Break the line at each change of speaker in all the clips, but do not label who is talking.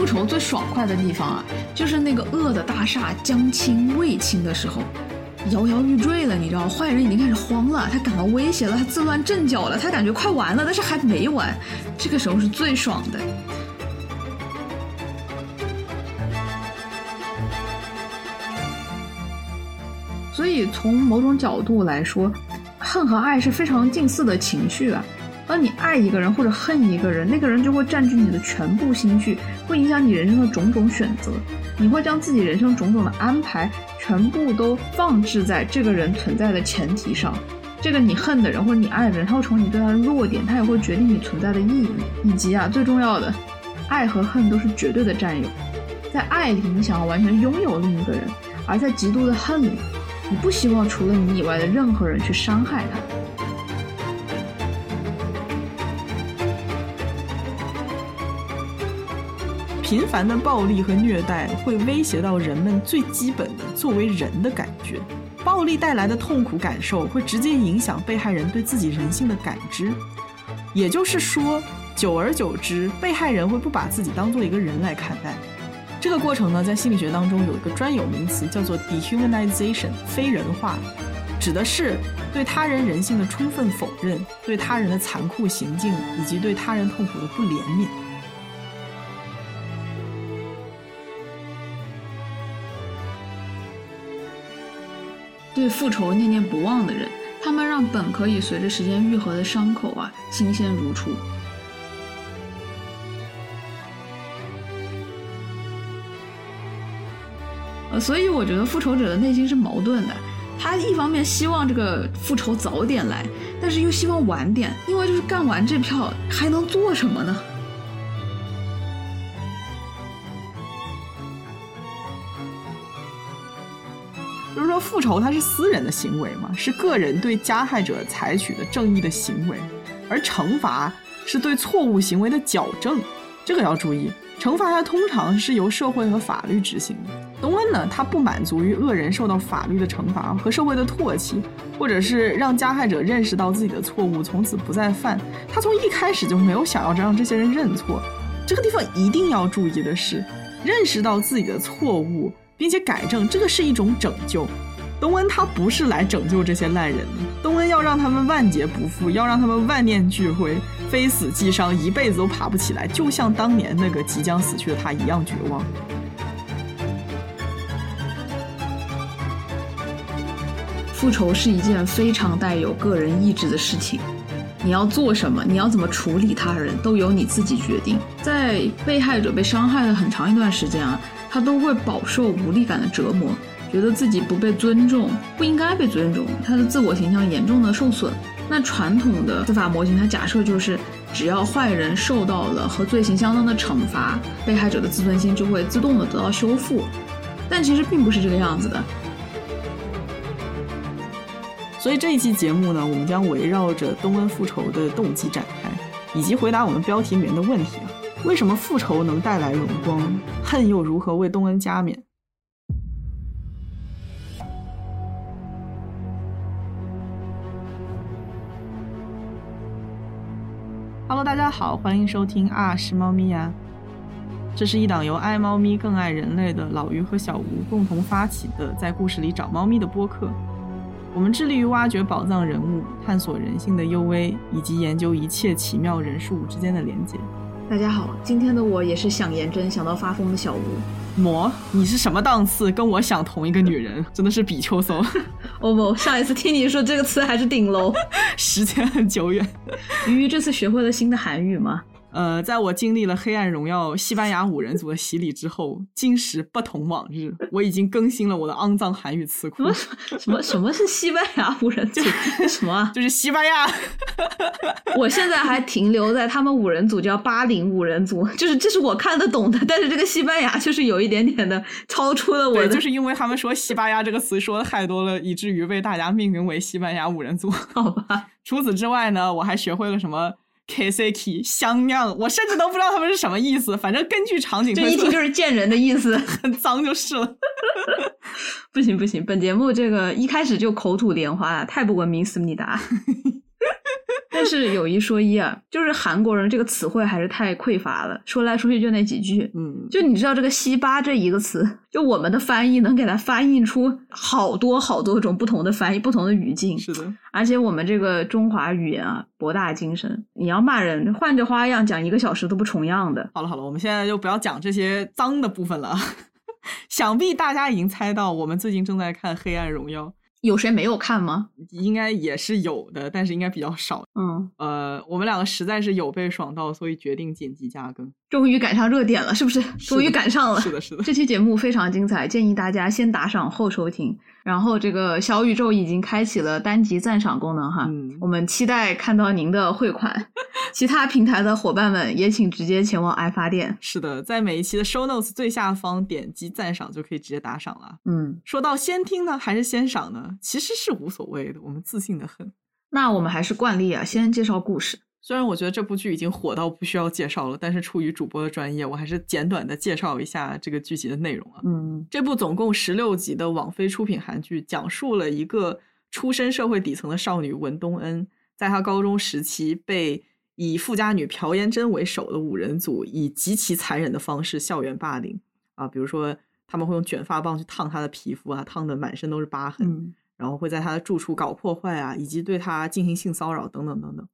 复仇最爽快的地方啊，就是那个恶的大厦将倾未倾的时候，摇摇欲坠了，你知道，坏人已经开始慌了，他感到威胁了，他自乱阵脚了，他感觉快完了，但是还没完，这个时候是最爽的。所以从某种角度来说，恨和爱是非常近似的情绪啊。当你爱一个人或者恨一个人，那个人就会占据你的全部心绪，会影响你人生的种种选择。你会将自己人生种种的安排全部都放置在这个人存在的前提上。这个你恨的人或者你爱的人，他会从你对他的弱点，他也会决定你存在的意义。以及啊，最重要的，爱和恨都是绝对的占有。在爱里，你想要完全拥有另一个人；而在极度的恨里，你不希望除了你以外的任何人去伤害他。
频繁的暴力和虐待会威胁到人们最基本的作为人的感觉，暴力带来的痛苦感受会直接影响被害人对自己人性的感知。也就是说，久而久之，被害人会不把自己当做一个人来看待。这个过程呢，在心理学当中有一个专有名词，叫做 dehumanization，非人化，指的是对他人人性的充分否认，对他人的残酷行径以及对他人痛苦的不怜悯。
对复仇念念不忘的人，他们让本可以随着时间愈合的伤口啊，新鲜如初。呃，所以我觉得复仇者的内心是矛盾的，他一方面希望这个复仇早点来，但是又希望晚点，因为就是干完这票还能做什么呢？
复仇它是私人的行为嘛，是个人对加害者采取的正义的行为，而惩罚是对错误行为的矫正，这个要注意。惩罚它通常是由社会和法律执行的。东恩呢，他不满足于恶人受到法律的惩罚和社会的唾弃，或者是让加害者认识到自己的错误，从此不再犯。他从一开始就没有想要让这些人认错。这个地方一定要注意的是，认识到自己的错误并且改正，这个是一种拯救。东恩他不是来拯救这些烂人的，东恩要让他们万劫不复，要让他们万念俱灰，非死即伤，一辈子都爬不起来，就像当年那个即将死去的他一样绝望。
复仇是一件非常带有个人意志的事情，你要做什么，你要怎么处理他人，都由你自己决定。在被害者被伤害了很长一段时间啊，他都会饱受无力感的折磨。觉得自己不被尊重，不应该被尊重，他的自我形象严重的受损。那传统的司法模型，它假设就是只要坏人受到了和罪行相当的惩罚，被害者的自尊心就会自动的得到修复。但其实并不是这个样子的。
所以这一期节目呢，我们将围绕着东恩复仇的动机展开，以及回答我们标题里面的问题啊：为什么复仇能带来荣光，恨又如何为东恩加冕？Hello，大家好，欢迎收听啊是猫咪呀。这是一档由爱猫咪更爱人类的老于和小吴共同发起的，在故事里找猫咪的播客。我们致力于挖掘宝藏人物，探索人性的幽微，以及研究一切奇妙人事物之间的连接。
大家好，今天的我也是想颜真想到发疯的小吴。
魔，你是什么档次？跟我想同一个女人，真的是比丘搜。
哦不，上一次听你说这个词还是顶楼，
时间很久远。
鱼鱼这次学会了新的韩语吗？
呃，在我经历了《黑暗荣耀》西班牙五人组的洗礼之后，今时不同往日，我已经更新了我的肮脏韩语词库。
什么什么什么是西班牙五人组？什么？
就是西班牙。
我现在还停留在他们五人组叫巴林五人组，就是这是我看得懂的，但是这个西班牙就是有一点点的超出了我的。
就是因为他们说西班牙这个词说的太多了，以至于被大家命名为西班牙五人组。
好吧。
除此之外呢，我还学会了什么？Ksaki 香酿，我甚至都不知道他们是什么意思。反正根据场景，
这一听就是贱人的意思，
很脏就是了。
不行不行，本节目这个一开始就口吐莲花，太不文明思密达。但是有一说一啊，就是韩国人这个词汇还是太匮乏了，说来说去就那几句。
嗯，
就你知道这个“西巴”这一个词，就我们的翻译能给它翻译出好多好多种不同的翻译、不同的语境。
是的，
而且我们这个中华语言啊，博大精深，你要骂人，换着花样讲一个小时都不重样的。
好了好了，我们现在就不要讲这些脏的部分了。想必大家已经猜到，我们最近正在看《黑暗荣耀》。
有谁没有看吗？
应该也是有的，但是应该比较少。
嗯，
呃，我们两个实在是有被爽到，所以决定紧急加更。
终于赶上热点了，是不是？终于赶上了。
是的，是的。
这期节目非常精彩，建议大家先打赏后收听。然后这个小宇宙已经开启了单集赞赏功能哈，
嗯，
我们期待看到您的汇款。其他平台的伙伴们也请直接前往爱发电。
是的，在每一期的 show notes 最下方点击赞赏就可以直接打赏了。
嗯，
说到先听呢还是先赏呢，其实是无所谓的，我们自信的很。
那我们还是惯例啊，先介绍故事。
虽然我觉得这部剧已经火到不需要介绍了，但是出于主播的专业，我还是简短的介绍一下这个剧集的内容啊。
嗯，
这部总共十六集的网飞出品韩剧，讲述了一个出身社会底层的少女文东恩，在她高中时期被以富家女朴妍珍为首的五人组以极其残忍的方式校园霸凌啊，比如说他们会用卷发棒去烫她的皮肤啊，烫的满身都是疤痕，
嗯
然后会在她的住处搞破坏啊，以及对她进行性骚扰等等等等。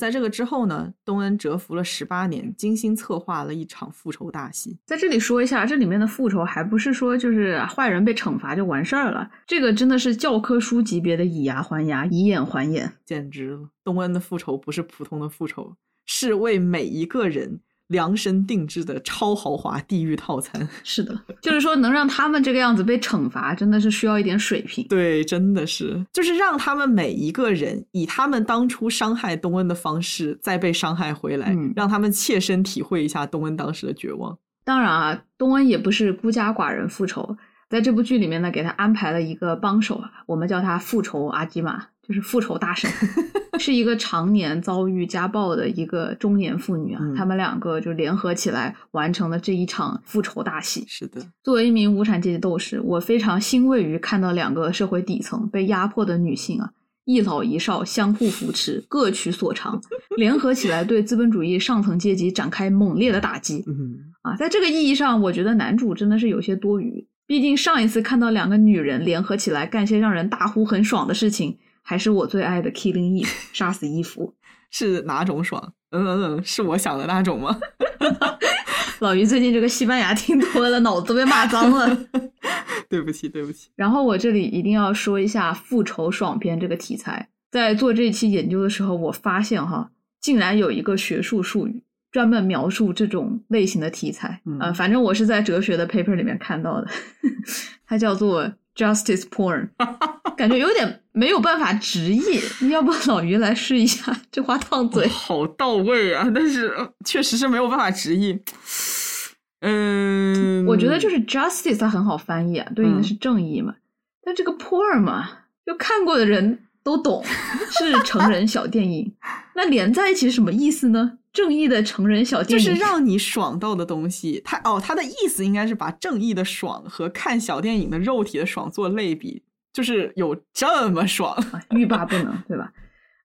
在这个之后呢，东恩蛰伏了十八年，精心策划了一场复仇大戏。
在这里说一下，这里面的复仇还不是说就是坏人被惩罚就完事儿了，这个真的是教科书级别的以牙还牙，以眼还眼。
简直了！东恩的复仇不是普通的复仇，是为每一个人量身定制的超豪华地狱套餐。
是的，就是说能让他们这个样子被惩罚，真的是需要一点水平。
对，真的是，就是让他们每一个人以他们当初伤害东恩的方式再被伤害回来，
嗯
让他们切身体会一下东恩当时的绝望。
当然啊，东恩也不是孤家寡人复仇，在这部剧里面呢，给他安排了一个帮手，啊，我们叫他复仇阿基玛，就是复仇大神，是一个常年遭遇家暴的一个中年妇女啊。
嗯
他们两个就联合起来完成了这一场复仇大戏。
是的，
作为一名无产阶级斗士，我非常欣慰于看到两个社会底层被压迫的女性啊，一老一少相互扶持，各取所长，联合起来对资本主义上层阶级展开猛烈的打击。
嗯，
啊，在这个意义上，我觉得男主真的是有些多余。毕竟上一次看到两个女人联合起来干些让人大呼很爽的事情，还是我最爱的《Killing Eve 》杀死伊芙。
是哪种爽？嗯嗯嗯，是我想的那种吗？
老于最近这个西班牙听多了，脑子都被骂脏了。
对不起，对不起。
然后我这里一定要说一下复仇爽片这个题材，在做这期研究的时候，我发现哈，竟然有一个学术术语专门描述这种类型的题材。
嗯
呃，反正我是在哲学的 paper 里面看到的，它叫做 justice porn，感觉有点没有办法直译。要不老于来试一下，这话烫嘴。
好到位啊！但是呃确实是没有办法直译。嗯，
我觉得就是 justice 它很好翻译啊，对应的
嗯
是正义嘛。但这个 porn 嘛，就看过的人都懂，是成人小电影。那连在一起是什么意思呢？正义的成人小
就
电影，就
是让你爽到的东西，他哦，他的意思应该是把正义的爽和看小电影的肉体的爽做类比，就是有这么爽。
啊欲罢不能，对吧？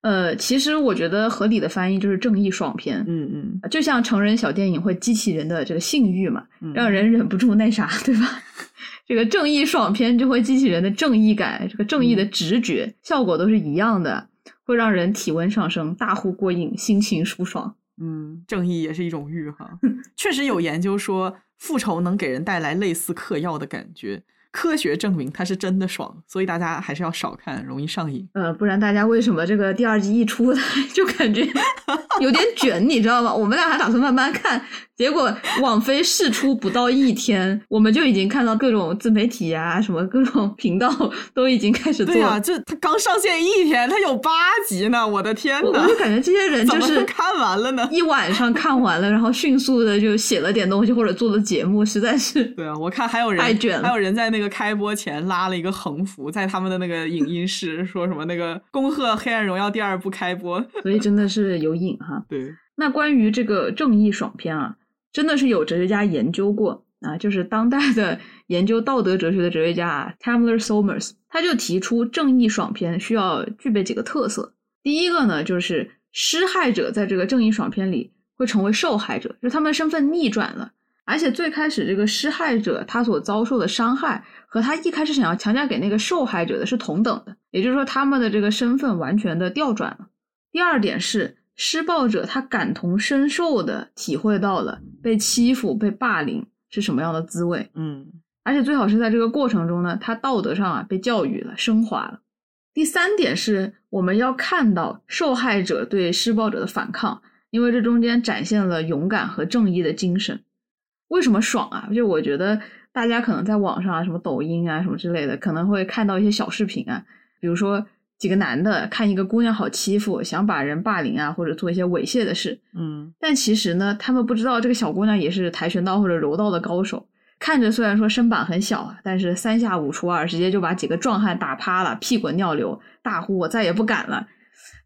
呃，其实我觉得合理的翻译就是正义爽片。
嗯嗯，
就像成人小电影会激起人的这个性欲嘛，
嗯
让人忍不住那啥，对吧？这个正义爽片就会激起人的正义感，这个正义的直觉，效果都是一样的，会让人体温上升，大呼过瘾，心情舒爽。
嗯，正义也是一种欲哈。确实有研究说，复仇能给人带来类似嗑药的感觉。科学证明它是真的爽，所以大家还是要少看，容易上瘾。
呃，不然大家为什么这个第二季一出来 就感觉 有点卷，你知道吗？我们俩还打算慢慢看，结果网飞试出不到一天，我们就已经看到各种自媒体啊，什么各种频道都已经开始做。
对呀、这它刚上线一天，它有八集呢！我的天呐
我我，就感觉这些人就是
看完了呢？
一晚上看完了，然后迅速的就写了点东西或者做了节目，实在是
对啊，我看还有人
太卷了
还有人在那个开播前拉了一个横幅，在他们的那个影音室说什么那个恭贺《黑暗荣耀》第二部开播。
所以真的是有瘾哈。
对，
那关于这个正义爽片啊，真的是有哲学家研究过啊，就是当代的 研究道德哲学的哲学家啊 Tamler Somers，他就提出正义爽片需要具备几个特色。第一个呢，就是施害者在这个正义爽片里会成为受害者，就是他们身份逆转了。而且最开始这个施害者他所遭受的伤害和他一开始想要强加给那个受害者的是同等的，也就是说他们的这个身份完全的调转了。第二点是施暴者他感同身受的体会到了被欺负、被霸凌是什么样的滋味，
嗯
而且最好是在这个过程中呢，他道德上啊被教育了、升华了。第三点是我们要看到受害者对施暴者的反抗，因为这中间展现了勇敢和正义的精神。为什么爽啊？就我觉得大家可能在网上啊，什么抖音啊什么之类的，可能会看到一些小视频啊，比如说几个男的看一个姑娘好欺负，想把人霸凌啊，或者做一些猥亵的事，
嗯
但其实呢，他们不知道这个小姑娘也是跆拳道或者柔道的高手。看着虽然说身板很小啊，但是三下五除二，直接就把几个壮汉打趴了，屁滚尿流，大呼我再也不敢了。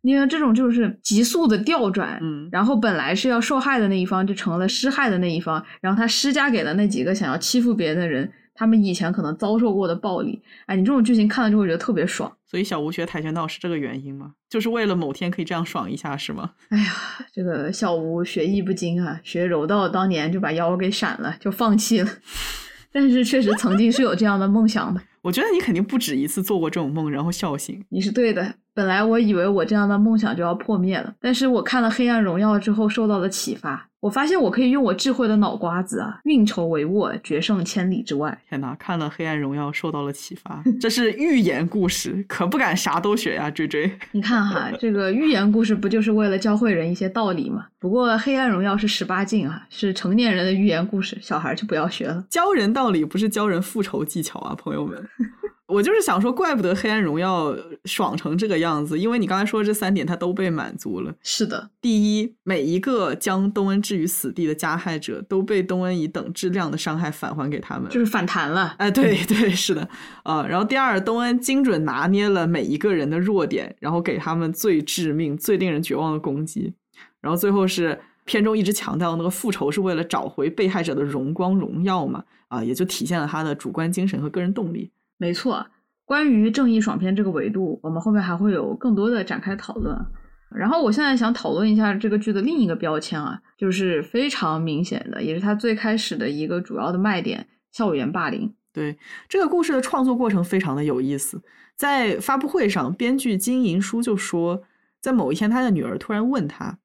你看这种就是急速的调转，
嗯
然后本来是要受害的那一方就成了施害的那一方，然后他施加给了那几个想要欺负别人的人，他们以前可能遭受过的暴力。哎，你这种剧情看了就会觉得特别爽。
所以小吴学跆拳道是这个原因吗？就是为了某天可以这样爽一下是吗？
哎呀，这个小吴学艺不精啊，学柔道当年就把腰给闪了，就放弃了。但是确实曾经是有这样的梦想的，
我觉得你肯定不止一次做过这种梦，然后笑醒。
你是对的。本来我以为我这样的梦想就要破灭了，但是我看了《黑暗荣耀》之后受到了启发，我发现我可以用我智慧的脑瓜子啊，运筹帷幄，决胜千里之外。
天哪，看了《黑暗荣耀》受到了启发，这是寓言故事，可不敢啥都学呀，追追。
你看哈，这个寓言故事不就是为了教会人一些道理吗？不过《黑暗荣耀》是十八禁啊，是成年人的寓言故事，小孩就不要学了。
教人道理不是教人复仇技巧啊，朋友们。我就是想说，怪不得《黑暗荣耀》爽成这个样子，因为你刚才说的这三点，它都被满足了。
是的，
第一，每一个将东恩置于死地的加害者，都被东恩以等质量的伤害返还给他们。
就是反弹了。
哎，对 对，是的，啊、然后第二，东恩精准拿捏了每一个人的弱点，然后给他们最致命、最令人绝望的攻击。然后最后是片中一直强调那个复仇是为了找回被害者的荣光荣耀嘛，啊、也就体现了他的主观精神和个人动力。
没错，关于正义爽片这个维度，我们后面还会有更多的展开讨论。然后我现在想讨论一下这个剧的另一个标签啊，就是非常明显的，也是它最开始的一个主要的卖点——校园霸凌。
对这个故事的创作过程非常的有意思。在发布会上，编剧金银书就说，在某一天，他的女儿突然问他：“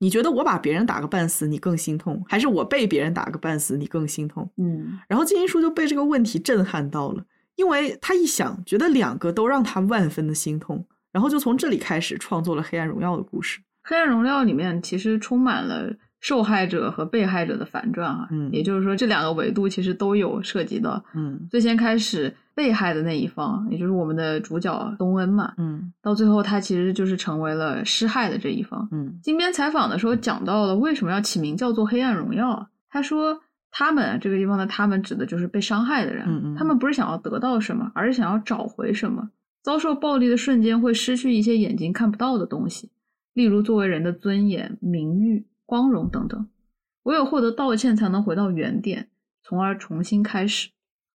你觉得我把别人打个半死，你更心痛，还是我被别人打个半死，你更心痛？”
嗯，
然后金银书就被这个问题震撼到了，因为他一想，觉得两个都让他万分的心痛，然后就从这里开始创作了《黑暗荣耀》的故事。
《黑暗荣耀》里面其实充满了受害者和被害者的反转啊，
嗯
也就是说这两个维度其实都有涉及到。
嗯
最先开始被害的那一方，也就是我们的主角东恩嘛，
嗯
到最后他其实就是成为了施害的这一方。
嗯
金边采访的时候讲到了为什么要起名叫做《黑暗荣耀》啊，他说他们这个地方的他们指的就是被伤害的人，
嗯嗯
他们不是想要得到什么，而是想要找回什么。遭受暴力的瞬间会失去一些眼睛看不到的东西，例如作为人的尊严、名誉、光荣等等。唯有获得道歉，才能回到原点，从而重新开始。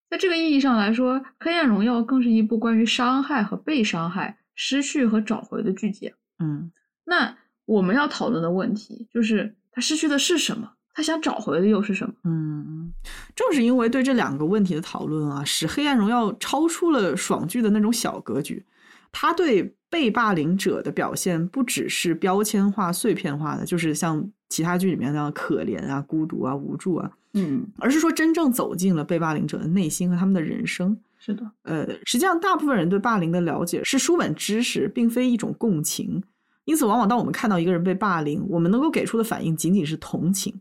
在这个意义上来说，《黑暗荣耀》更是一部关于伤害和被伤害、失去和找回的剧集。
嗯
那我们要讨论的问题就是，他失去的是什么？他想找回的又是什么？
嗯，正是因为对这两个问题的讨论啊，使《黑暗荣耀》超出了爽剧的那种小格局。他对被霸凌者的表现不只是标签化、碎片化的，就是像其他剧里面那样可怜啊、孤独啊、无助啊，
嗯，
而是说真正走进了被霸凌者的内心和他们的人生。
是的，
呃，实际上，大部分人对霸凌的了解是书本知识，并非一种共情。因此，往往当我们看到一个人被霸凌，我们能够给出的反应仅仅是同情。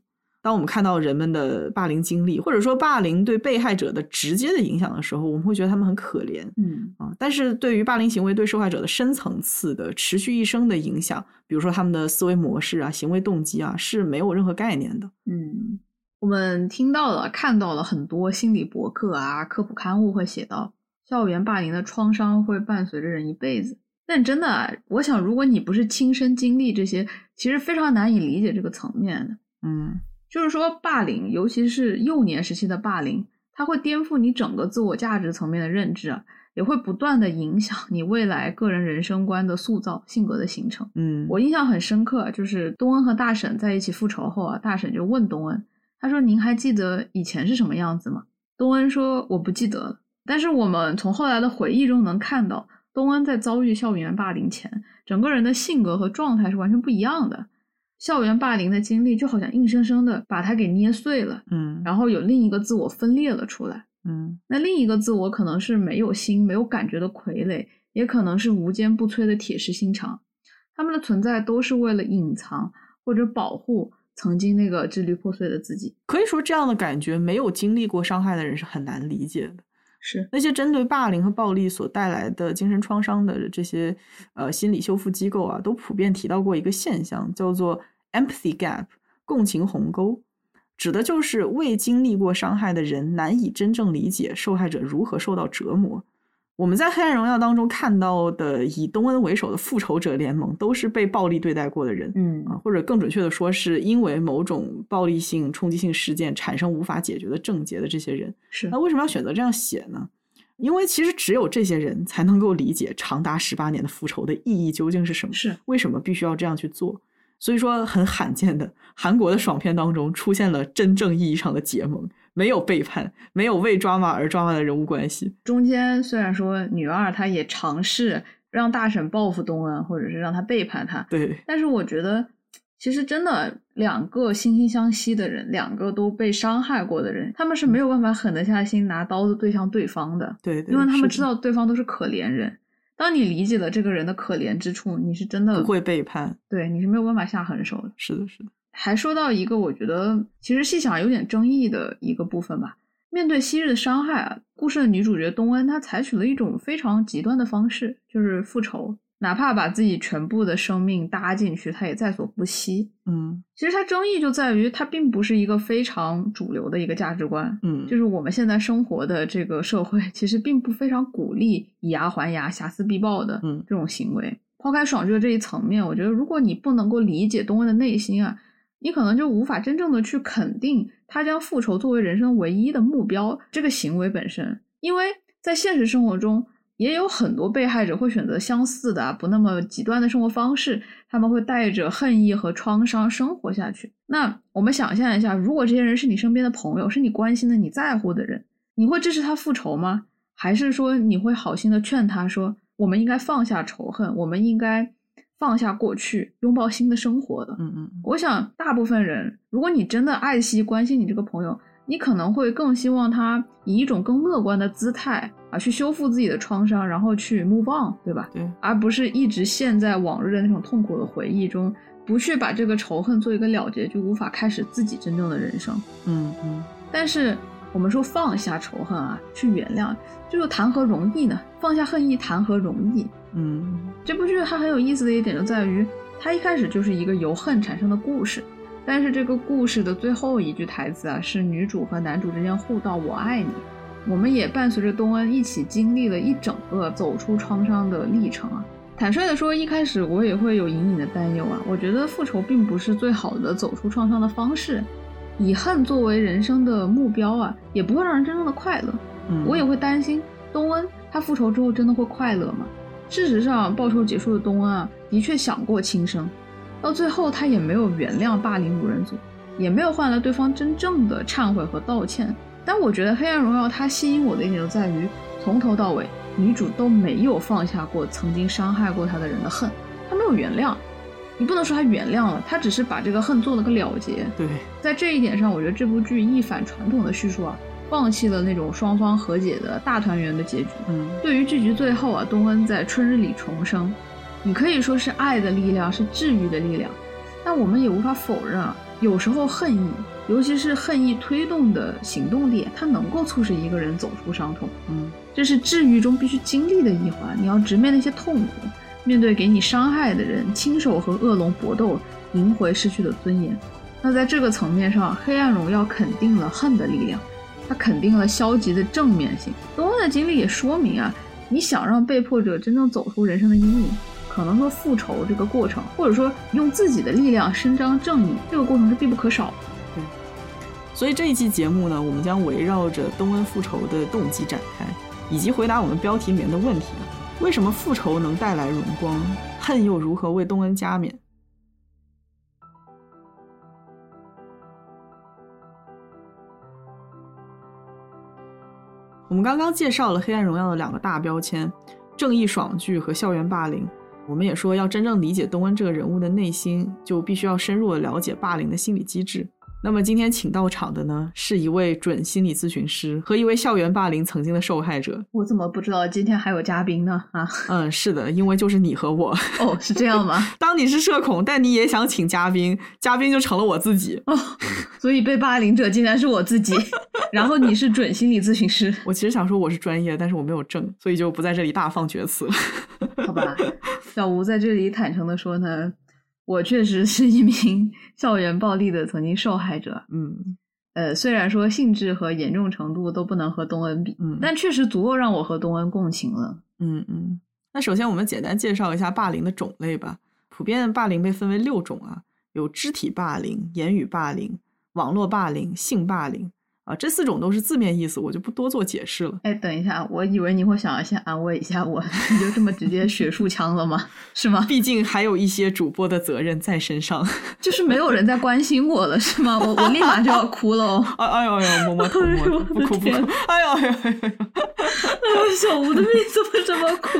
当我们看到人们的霸凌经历，或者说霸凌对被害者的直接的影响的时候，我们会觉得他们很可怜
嗯
啊。但是对于霸凌行为对受害者的深层次的、持续一生的影响，比如说他们的思维模式啊、行为动机啊，是没有任何概念的。
嗯，我们听到了、看到了很多心理博客啊、科普刊物会写到，校园霸凌的创伤会伴随着人一辈子。但真的啊，我想，如果你不是亲身经历这些，其实非常难以理解这个层面的。
嗯
就是说，霸凌，尤其是幼年时期的霸凌，它会颠覆你整个自我价值层面的认知啊，也会不断的影响你未来个人人生观的塑造、性格的形成。
嗯，
我印象很深刻，就是东恩和大婶在一起复仇后啊，大婶就问东恩，他说：“您还记得以前是什么样子吗？”东恩说：“我不记得了。”但是我们从后来的回忆中能看到，东恩在遭遇校园霸凌前，整个人的性格和状态是完全不一样的。校园霸凌的经历就好像硬生生的把它给捏碎了，
嗯，
然后有另一个自我分裂了出来。
嗯
那另一个自我可能是没有心、没有感觉的傀儡，也可能是无坚不摧的铁石心肠。他们的存在都是为了隐藏或者保护曾经那个支离破碎的自己。
可以说这样的感觉，没有经历过伤害的人是很难理解的。
是，
那些针对霸凌和暴力所带来的精神创伤的这些呃心理修复机构啊，都普遍提到过一个现象，叫做 empathy gap，共情鸿沟，指的就是未经历过伤害的人难以真正理解受害者如何受到折磨。我们在《黑暗荣耀》当中看到的以东恩为首的复仇者联盟，都是被暴力对待过的人。
嗯
啊，或者更准确的说，是因为某种暴力性、冲击性事件产生无法解决的症结的这些人。
是
那为什么要选择这样写呢？因为其实只有这些人才能够理解长达十八年的复仇的意义究竟是什么，
是，
为什么必须要这样去做。所以说，很罕见的，韩国的爽片当中出现了真正意义上的结盟，没有背叛，没有为抓马而抓马的人物关系。
中间虽然说女二她也尝试让大婶报复东恩，或者是让他背叛她，
对，
但是我觉得，其实真的两个惺惺相惜的人，两个都被伤害过的人，他们是没有办法狠得下心拿刀子对向对方的，
对对，
因为他们知道对方都是可怜人。当你理解了这个人的可怜之处，你是真的
不会背叛。
对，你是没有办法下狠手的。
是的，是的，
还说到一个我觉得其实细想有点争议的一个部分吧。面对昔日的伤害啊，故事的女主角东恩她采取了一种非常极端的方式，就是复仇，哪怕把自己全部的生命搭进去，他也在所不惜。
嗯
其实它争议就在于它并不是一个非常主流的一个价值观，
嗯，
就是我们现在生活的这个社会，其实并不非常鼓励以牙还牙、瑕疵必报的
嗯
这种行为。抛开爽剧的这一层面，我觉得如果你不能够理解东恩的内心啊，你可能就无法真正的去肯定他将复仇作为人生唯一的目标这个行为本身，因为在现实生活中。也有很多被害者会选择相似的、啊、不那么极端的生活方式，他们会带着恨意和创伤生活下去。那我们想象一下，如果这些人是你身边的朋友，是你关心的、你在乎的人，你会支持他复仇吗？还是说你会好心的劝他说，我们应该放下仇恨，我们应该放下过去，拥抱新的生活的？
嗯嗯
我想，大部分人，如果你真的爱惜、关心你这个朋友，你可能会更希望他以一种更乐观的姿态啊，去修复自己的创伤，然后去 move on，对吧？
对，
而不是一直陷在往日的那种痛苦的回忆中，不去把这个仇恨做一个了结，就无法开始自己真正的人生。
嗯嗯
但是我们说放下仇恨啊，去原谅，这又谈何容易呢？放下恨意谈何容易？
嗯
这部剧它很有意思的一点就在于，它一开始就是一个由恨产生的故事，但是这个故事的最后一句台词啊，是女主和男主之间互道“我爱你”。我们也伴随着东恩一起经历了一整个走出创伤的历程啊。坦率的说，一开始我也会有隐隐的担忧啊。我觉得复仇并不是最好的走出创伤的方式，以恨作为人生的目标啊，也不会让人真正的快乐。
嗯，
我也会担心东恩他复仇之后真的会快乐吗？事实上，报仇结束的东恩啊，的确想过轻生，到最后他也没有原谅霸凌五人组，也没有换来对方真正的忏悔和道歉。但我觉得《黑暗荣耀》它吸引我的一点就在于，从头到尾女主都没有放下过曾经伤害过她的人的恨，她没有原谅。你不能说她原谅了，她只是把这个恨做了个了结。
对，
在这一点上，我觉得这部剧一反传统的叙述啊，放弃了那种双方和解的大团圆的结局。
嗯
对于剧局最后啊，东恩在春日里重生，你可以说是爱的力量，是治愈的力量，但我们也无法否认啊，有时候恨意，尤其是恨意推动的行动力，它能够促使一个人走出伤痛，
嗯
这是治愈中必须经历的一环。你要直面那些痛苦，面对给你伤害的人，亲手和恶龙搏斗，赢回失去的尊严。那在这个层面上，《黑暗荣耀》肯定了恨的力量，它肯定了消极的正面性。东恩的经历也说明啊，你想让被迫者真正走出人生的阴影，可能说复仇这个过程，或者说用自己的力量伸张正义，这个过程是必不可少的。
所以这一期节目呢，我们将围绕着东恩复仇的动机展开，以及回答我们标题里面的问题：为什么复仇能带来荣光，恨又如何为东恩加冕？我们刚刚介绍了《黑暗荣耀》的两个大标签：正义爽剧和校园霸凌。我们也说，要真正理解东恩这个人物的内心，就必须要深入的了解霸凌的心理机制。那么今天请到场的呢，是一位准心理咨询师和一位校园霸凌曾经的受害者。
我怎么不知道今天还有嘉宾呢？啊，
嗯，是的，因为就是你和我。
哦，是这样吗？
当你是社恐，但你也想请嘉宾，嘉宾就成了我自己。
哦，所以被霸凌者竟然是我自己。然后你是准心理咨询师。
我其实想说我是专业，但是我没有证，所以就不在这里大放厥词了。
好吧，小吴在这里坦诚的说呢。我确实是一名 校园暴力的曾经受害者，
嗯，
呃，虽然说性质和严重程度都不能和东恩比，
嗯，
但确实足够让我和东恩共情了，
嗯嗯。那首先我们简单介绍一下霸凌的种类吧。普遍霸凌被分为六种啊，有肢体霸凌、言语霸凌、网络霸凌、性霸凌。啊，这四种都是字面意思，我就不多做解释了。
哎，等一下，我以为你会想要先安慰一下我，你就这么直接学术腔了吗？是吗？
毕竟还有一些主播的责任在身上，
就是没有人在关心我了，是吗？我我立马就要哭了哦！
哎哎呦呦，摸摸头，摸摸不哭不哭！哎呦哎呦哎呦！
小吴的命怎么这么苦？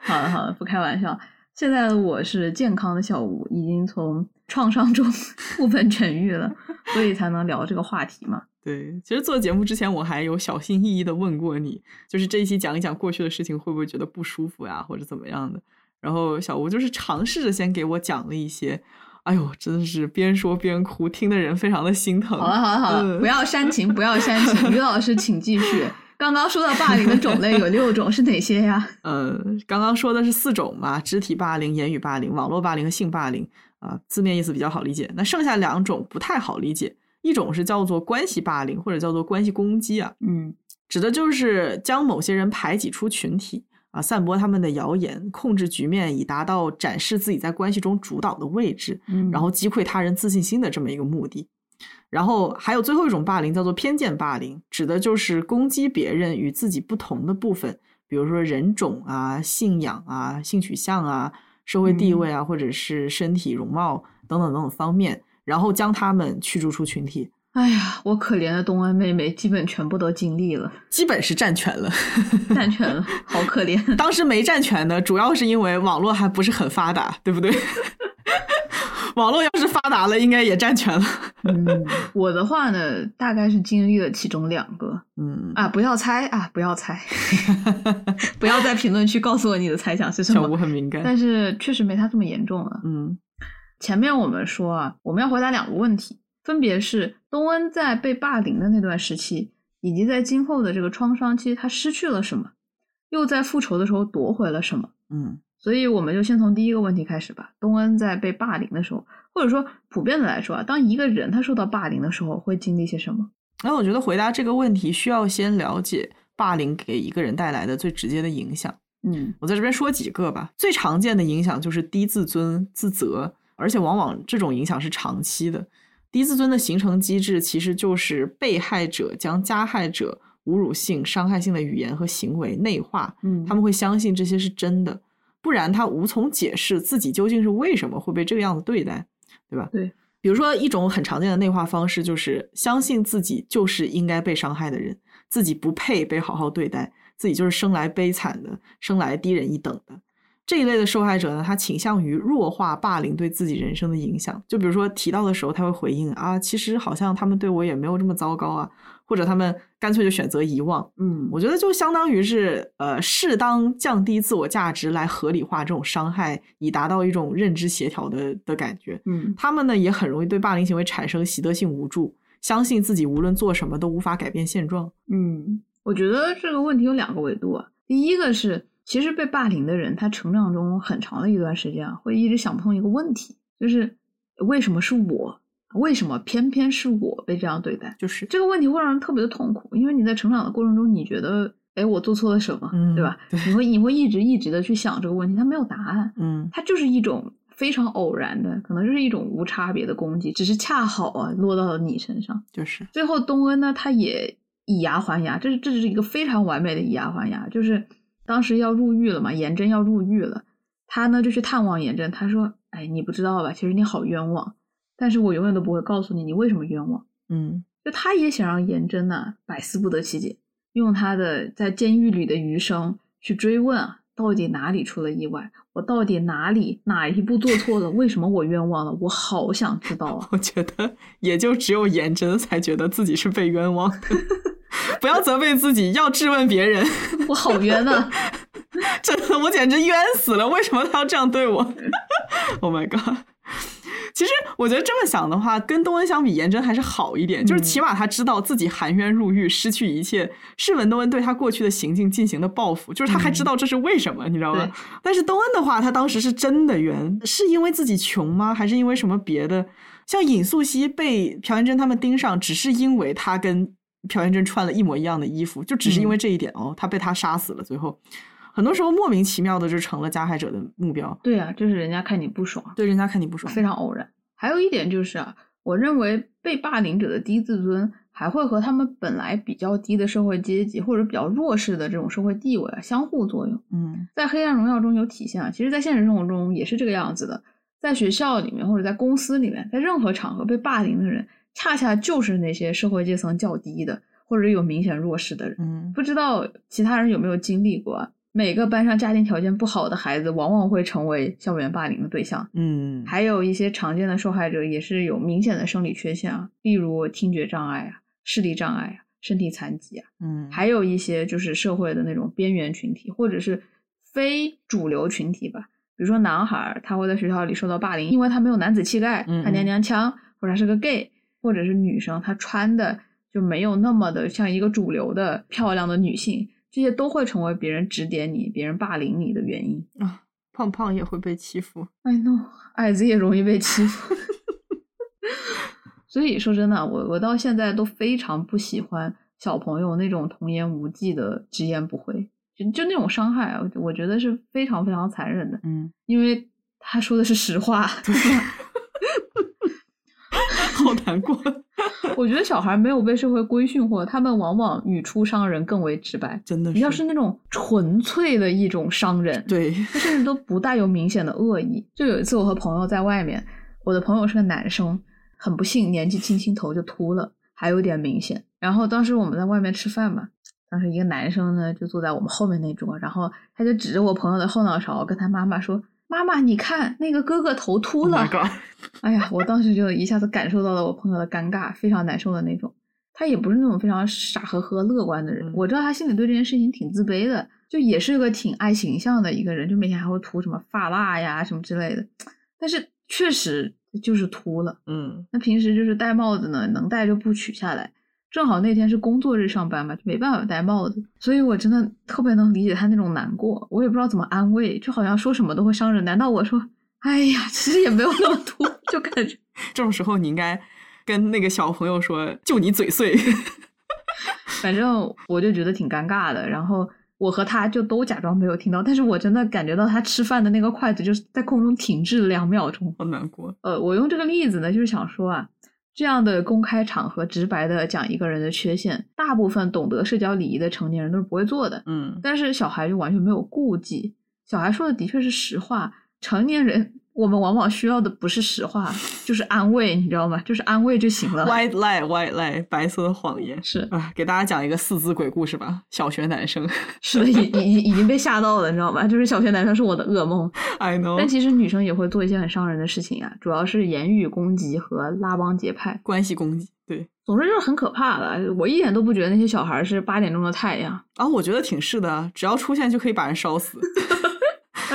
好了好了，不开玩笑。现在的我是健康的小吴，已经从。创伤中 部分痊愈了，所以才能聊这个话题嘛。
对，其实做节目之前，我还有小心翼翼的问过你，就是这一期讲一讲过去的事情，会不会觉得不舒服呀，或者怎么样的？然后小吴就是尝试着先给我讲了一些，哎呦，真的是边说边哭，听的人非常的心疼。
好了好了好了，不要煽情，不要煽情，于老师请继续。刚刚说到霸凌的种类有六种，是哪些呀？
呃，刚刚说的是四种嘛，肢体霸凌、言语霸凌、网络霸凌和性霸凌。啊，字面意思比较好理解。那剩下两种不太好理解，一种是叫做关系霸凌，或者叫做关系攻击啊。
嗯，
指的就是将某些人排挤出群体啊，散播他们的谣言，控制局面，以达到展示自己在关系中主导的位置，然后击溃他人自信心的这么一个目的。然后还有最后一种霸凌，叫做偏见霸凌，指的就是攻击别人与自己不同的部分，比如说人种啊、信仰啊、性取向啊。社会地位啊，或者是身体容貌等等等等方面，然后将他们驱逐出群体。
哎呀，我可怜的东安妹妹，基本全部都经历了，
基本是占全了，
占全了，好可怜。
当时没占全的，主要是因为网络还不是很发达，对不对？网络要是发达了，应该也占全了。
嗯，我的话呢，大概是经历了其中两个。
嗯
啊，不要猜啊，不要猜，不要在 评论区告诉我你的猜想是什么。
小吴很敏感，
但是确实没他这么严重了。
嗯，
前面我们说啊，我们要回答两个问题，分别是东恩在被霸凌的那段时期，以及在今后的这个创伤期，他失去了什么，又在复仇的时候夺回了什么。
嗯。
所以我们就先从第一个问题开始吧。东恩在被霸凌的时候，或者说普遍的来说啊，当一个人他受到霸凌的时候，会经历些什么？
那我觉得回答这个问题需要先了解霸凌给一个人带来的最直接的影响。
嗯，
我在这边说几个吧。最常见的影响就是低自尊、自责，而且往往这种影响是长期的。低自尊的形成机制其实就是被害者将加害者侮辱性、伤害性的语言和行为内化，
嗯，
他们会相信这些是真的。不然他无从解释自己究竟是为什么会被这个样子对待，对吧？
对，
比如说一种很常见的内化方式就是相信自己就是应该被伤害的人，自己不配被好好对待，自己就是生来悲惨的，生来低人一等的。这一类的受害者呢，他倾向于弱化霸凌对自己人生的影响。就比如说提到的时候，他会回应啊，其实好像他们对我也没有这么糟糕啊。或者他们干脆就选择遗忘，
嗯，
我觉得就相当于是呃适当降低自我价值来合理化这种伤害，以达到一种认知协调的的感觉。
嗯，
他们呢也很容易对霸凌行为产生习得性无助，相信自己无论做什么都无法改变现状。
嗯，我觉得这个问题有两个维度啊。第一个是，其实被霸凌的人他成长中很长的一段时间啊，会一直想不通一个问题，就是为什么是我。为什么偏偏是我被这样对待？
就是
这个问题会让人特别的痛苦，因为你在成长的过程中，你觉得，哎，我做错了什么，对吧？你会你会一直一直的去想这个问题，它没有答案，
嗯，
它就是一种非常偶然的，可能就是一种无差别的攻击，只是恰好啊落到了你身上。
就是
最后东恩呢，他也以牙还牙，这是这是一个非常完美的以牙还牙。就是当时要入狱了嘛，颜真要入狱了，他呢就去探望颜真，他说：“哎，你不知道吧？其实你好冤枉，但是我永远都不会告诉你你为什么冤枉。”
嗯，
就他也想让颜真呢百思不得其解，用他的在监狱里的余生去追问啊，到底哪里出了意外？我到底哪里哪一步做错了？为什么我冤枉了？我好想知道啊！
我觉得也就只有颜真才觉得自己是被冤枉的。不要责备自己，要质问别人。
我好冤呐！
真的，我简直冤死了！为什么他要这样对我？Oh my god！其实我觉得这么想的话，跟东恩相比，颜真还是好一点。就是起码他知道自己含冤入狱，失去一切，是文东恩对他过去的行径进行的报复。就是他还知道这是为什么，你知道吗？但是东恩的话，他当时是真的冤，是因为自己穷吗？还是因为什么别的？像尹素汐被朴元贞他们盯上，只是因为他跟朴元贞穿了一模一样的衣服，就只是因为这一点哦，他被他杀死了。最后。很多时候莫名其妙的就成了加害者的目标。
对啊，就是人家看你不爽，
对人家看你不爽，
非常偶然。还有一点就是啊，我认为被霸凌者的低自尊还会和他们本来比较低的社会阶级或者比较弱势的这种社会地位啊相互作用。
嗯，
在《黑暗荣耀》中有体现啊，其实，在现实生活中也是这个样子的。在学校里面或者在公司里面，在任何场合被霸凌的人，恰恰就是那些社会阶层较低的或者有明显弱势的人。
嗯，
不知道其他人有没有经历过？每个班上家庭条件不好的孩子，往往会成为校园霸凌的对象。
嗯，
还有一些常见的受害者也是有明显的生理缺陷啊，例如听觉障碍啊、视力障碍啊、身体残疾啊。
嗯，
还有一些就是社会的那种边缘群体，或者是非主流群体吧。比如说男孩，他会在学校里受到霸凌，因为他没有男子气概，他娘娘腔，或者是个 gay，或者是女生，她穿的就没有那么的像一个主流的漂亮的女性。这些都会成为别人指点你、别人霸凌你的原因
啊！胖胖也会被欺负
，I know，矮子也容易被欺负。所以说真的，我我到现在都非常不喜欢小朋友那种童言无忌的直言不讳，就就那种伤害，我我觉得是非常非常残忍的。
嗯，
因为他说的是实话。
好难过。
我觉得小孩没有被社会规训过，他们往往语出伤人更为直白。
真的，
你要是那种纯粹的一种伤人，
对，
他甚至都不带有明显的恶意。就有一次，我和朋友在外面，我的朋友是个男生，很不幸年纪轻轻头就秃了，还有点明显。然后当时我们在外面吃饭嘛，当时一个男生呢就坐在我们后面那桌，然后他就指着我朋友的后脑勺，跟他妈妈说。妈妈，你看那个哥哥头秃了。哎呀，我当时就一下子感受到了我朋友的尴尬，非常难受的那种。他也不是那种非常傻呵呵、乐观的人，我知道他心里对这件事情挺自卑的，就也是个挺爱形象的一个人，就每天还会涂什么发蜡呀什么之类的。但是确实就是秃了，
嗯，
那平时就是戴帽子呢，能戴就不取下来。正好那天是工作日上班嘛，就没办法戴帽子，所以我真的特别能理解他那种难过。我也不知道怎么安慰，就好像说什么都会伤人。难道我说，哎呀，其实也没有那么多，就感觉
这种时候你应该跟那个小朋友说，就你嘴碎。
反正我就觉得挺尴尬的，然后我和他就都假装没有听到，但是我真的感觉到他吃饭的那个筷子就是在空中停滞了两秒钟，
好难过。
呃，我用这个例子呢，就是想说啊。这样的公开场合直白的讲一个人的缺陷，大部分懂得社交礼仪的成年人都是不会做的。
嗯，
但是小孩就完全没有顾忌，小孩说的的确是实话，成年人。我们往往需要的不是实话，就是安慰，你知道吗？就是安慰就行了。
White lie, white lie，白色的谎言
是
啊。给大家讲一个四字鬼故事吧。小学男生
是的，已已已已经被吓到了，你知道吗？就是小学男生是我的噩梦。
I know。
但其实女生也会做一些很伤人的事情啊，主要是言语攻击和拉帮结派、
关系攻击。对，
总之就是很可怕的。我一点都不觉得那些小孩是八点钟的太阳
啊，我觉得挺是的，只要出现就可以把人烧死。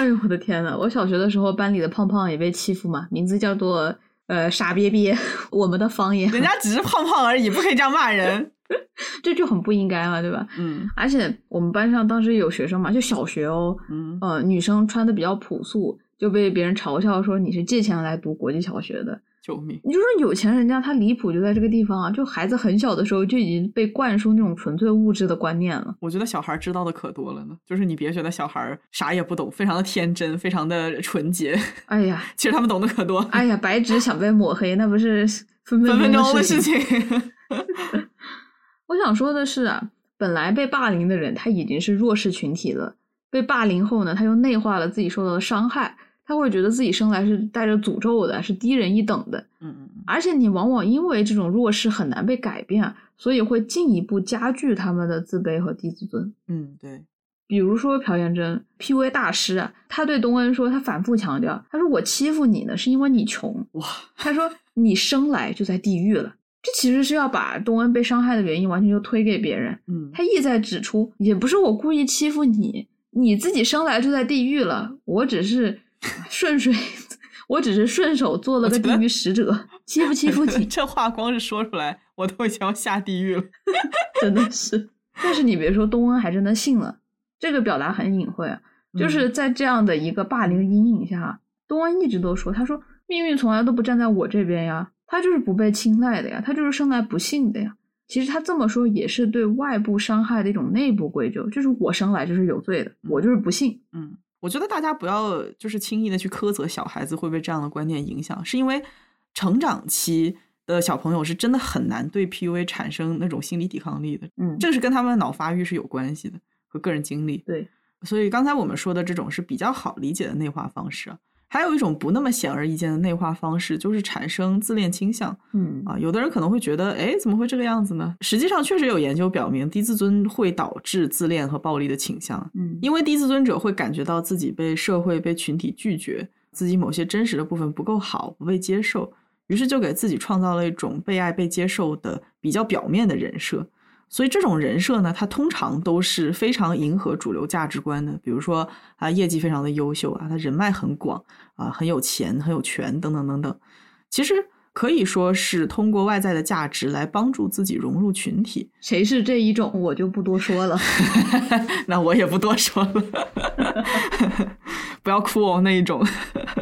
哎呦我的天呐！我小学的时候班里的胖胖也被欺负嘛，名字叫做呃傻瘪瘪，我们的方言。
人家只是胖胖而已，不可以这样骂人，
这就很不应该嘛，对吧？
嗯。
而且我们班上当时有学生嘛，就小学哦，
嗯，
呃，女生穿的比较朴素，就被别人嘲笑说你是借钱来读国际小学的。
救命！
你就说有钱人家他离谱就在这个地方啊，就孩子很小的时候就已经被灌输那种纯粹物质的观念了。
我觉得小孩知道的可多了呢，就是你别觉得小孩啥也不懂，非常的天真，非常的纯洁。
哎呀，
其实他们懂得可多。
哎呀，白纸想被抹黑，那不是 分
分
钟的
事
情。
情。
我想说的是啊，本来被霸凌的人他已经是弱势群体了，被霸凌后呢，他又内化了自己受到的伤害。他会觉得自己生来是带着诅咒的，是低人一等的。
嗯嗯嗯。
而且你往往因为这种弱势很难被改变，所以会进一步加剧他们的自卑和低自尊。
嗯，对。
比如说朴妍珍，PUA 大师啊，他对东恩说，他反复强调，他说我欺负你呢，是因为你穷。
哇，
他说你生来就在地狱了。这其实是要把东恩被伤害的原因完全就推给别人。
嗯，
他意在指出，也不是我故意欺负你，你自己生来就在地狱了，我只是。顺水，我只是顺手做了个地狱使者，欺负欺负你。
这话光是说出来，我都已经要下地狱了，
真的是。但是你别说，东恩还真的信了。这个表达很隐晦啊，就是在这样的一个霸凌的阴影下，东恩一直都说：“他说命运从来都不站在我这边呀，他就是不被青睐的呀，他就是生来不幸的呀。”其实他这么说也是对外部伤害的一种内部归咎，就是我生来就是有罪的，我就是不幸。
嗯。我觉得大家不要就是轻易的去苛责小孩子会被这样的观念影响，是因为成长期的小朋友是真的很难对 PUA 产生那种心理抵抗力的。
嗯，
这个是跟他们的脑发育是有关系的，和个人经历。
对，
所以刚才我们说的这种是比较好理解的内化方式。还有一种不那么显而易见的内化方式，就是产生自恋倾向。
嗯
啊，有的人可能会觉得，哎，怎么会这个样子呢？实际上，确实有研究表明，低自尊会导致自恋和暴力的倾向。
嗯，
因为低自尊者会感觉到自己被社会、被群体拒绝，自己某些真实的部分不够好，不被接受，于是就给自己创造了一种被爱、被接受的比较表面的人设。所以这种人设呢，它通常都是非常迎合主流价值观的。比如说啊，业绩非常的优秀啊，他人脉很广啊，很有钱、很有权等等等等。其实可以说是通过外在的价值来帮助自己融入群体。
谁是这一种，我就不多说了。
那我也不多说了。不要哭哦，那一种。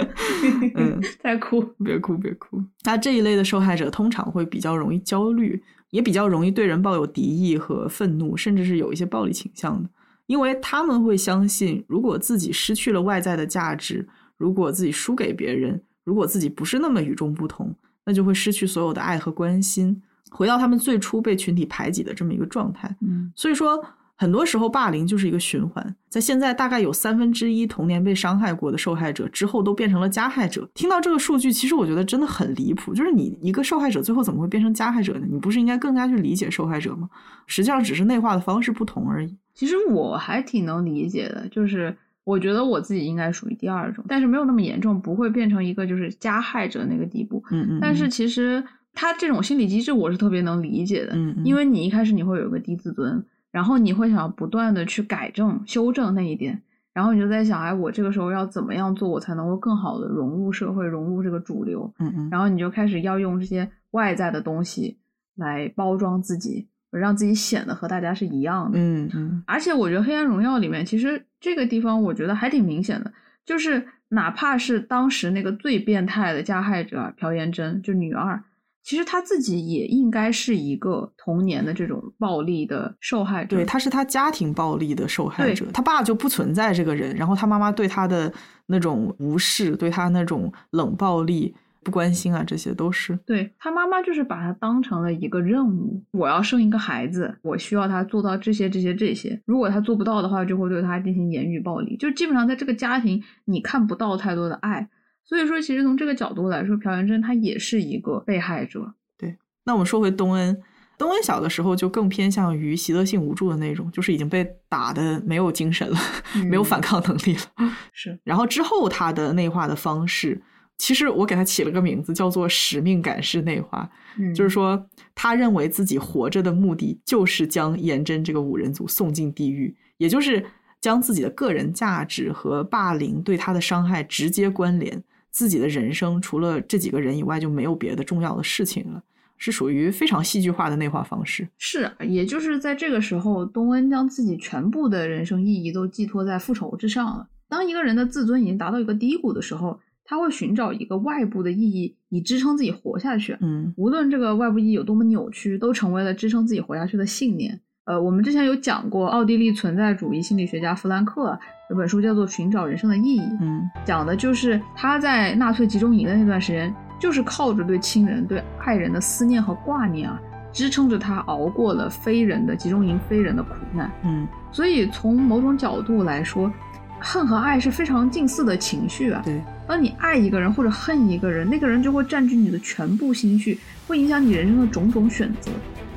嗯，
再哭，
别哭，别哭。那这一类的受害者通常会比较容易焦虑。也比较容易对人抱有敌意和愤怒，甚至是有一些暴力倾向的，因为他们会相信，如果自己失去了外在的价值，如果自己输给别人，如果自己不是那么与众不同，那就会失去所有的爱和关心，回到他们最初被群体排挤的这么一个状态。
嗯，
所以说。很多时候，霸凌就是一个循环。在现在，大概有三分之一童年被伤害过的受害者之后都变成了加害者。听到这个数据，其实我觉得真的很离谱。就是你一个受害者，最后怎么会变成加害者呢？你不是应该更加去理解受害者吗？实际上，只是内化的方式不同而已。
其实我还挺能理解的，就是我觉得我自己应该属于第二种，但是没有那么严重，不会变成一个就是加害者那个地步。
嗯嗯。
但是其实他这种心理机制，我是特别能理解的。
嗯嗯。
因为你一开始你会有一个低自尊。然后你会想不断的去改正、修正那一点，然后你就在想，哎，我这个时候要怎么样做，我才能够更好的融入社会、融入这个主流？
嗯嗯。
然后你就开始要用这些外在的东西来包装自己，让自己显得和大家是一样的。
嗯嗯。
而且我觉得《黑暗荣耀》里面，其实这个地方我觉得还挺明显的，就是哪怕是当时那个最变态的加害者朴妍珍，就女二。其实他自己也应该是一个童年的这种暴力的受害者，
对，他是他家庭暴力的受害者，他爸就不存在这个人，然后他妈妈对他的那种无视，对他那种冷暴力、不关心啊，这些都是。
对他妈妈就是把他当成了一个任务，我要生一个孩子，我需要他做到这些、这些、这些，如果他做不到的话，就会对他进行言语暴力，就基本上在这个家庭你看不到太多的爱。所以说，其实从这个角度来说，朴元珍她也是一个被害者。
对，那我们说回东恩，东恩小的时候就更偏向于习得性无助的那种，就是已经被打的没有精神了，没有反抗能力了。
是，
然后之后他的内化的方式，其实我给他起了个名字，叫做使命感式内化。
嗯，
就是说，他认为自己活着的目的就是将颜真这个五人组送进地狱，也就是将自己的个人价值和霸凌对他的伤害直接关联。自己的人生除了这几个人以外就没有别的重要的事情了，是属于非常戏剧化的内化方式。
是，也就是在这个时候，东恩将自己全部的人生意义都寄托在复仇之上了。当一个人的自尊已经达到一个低谷的时候，他会寻找一个外部的意义以支撑自己活下去。
嗯
无论这个外部意义有多么扭曲，都成为了支撑自己活下去的信念。呃，我们之前有讲过，奥地利存在主义心理学家弗兰克有本书叫做《寻找人生的意义》，
嗯
讲的就是他在纳粹集中营的那段时间，就是靠着对亲人、对爱人的思念和挂念啊，支撑着他熬过了非人的集中营非人的苦难。
嗯
所以从某种角度来说，恨和爱是非常近似的情绪啊。
对，
当你爱一个人或者恨一个人，那个人就会占据你的全部心绪，会影响你人生的种种选择。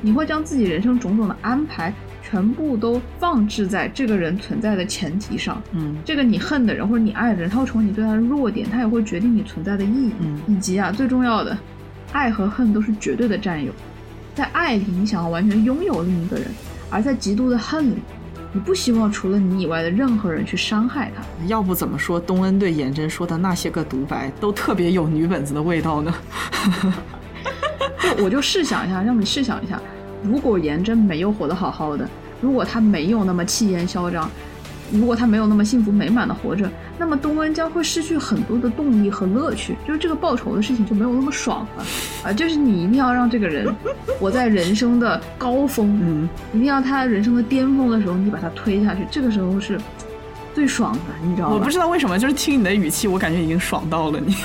你会将自己人生种种的安排全部都放置在这个人存在的前提上。
嗯
这个你恨的人或者你爱的人，他会成为你对他的弱点，他也会决定你存在的意义。
嗯
以及啊，最重要的，爱和恨都是绝对的占有。在爱里，你想要完全拥有另一个人；而在极度的恨里，你不希望除了你以外的任何人去伤害他。
要不怎么说东恩对颜真说的那些个独白都特别有女本子的味道呢？
就 我就试想一下，让你试想一下，如果颜真没有活得好好的，如果他没有那么气焰嚣张，如果他没有那么幸福美满的活着，那么东恩将会失去很多的动力和乐趣，就是这个报仇的事情就没有那么爽了啊！就是你一定要让这个人活在人生的高峰，
嗯，
一定要他人生的巅峰的时候，你把他推下去，这个时候是最爽的，你知道吗？
我不知道为什么，就是听你的语气，我感觉已经爽到了你。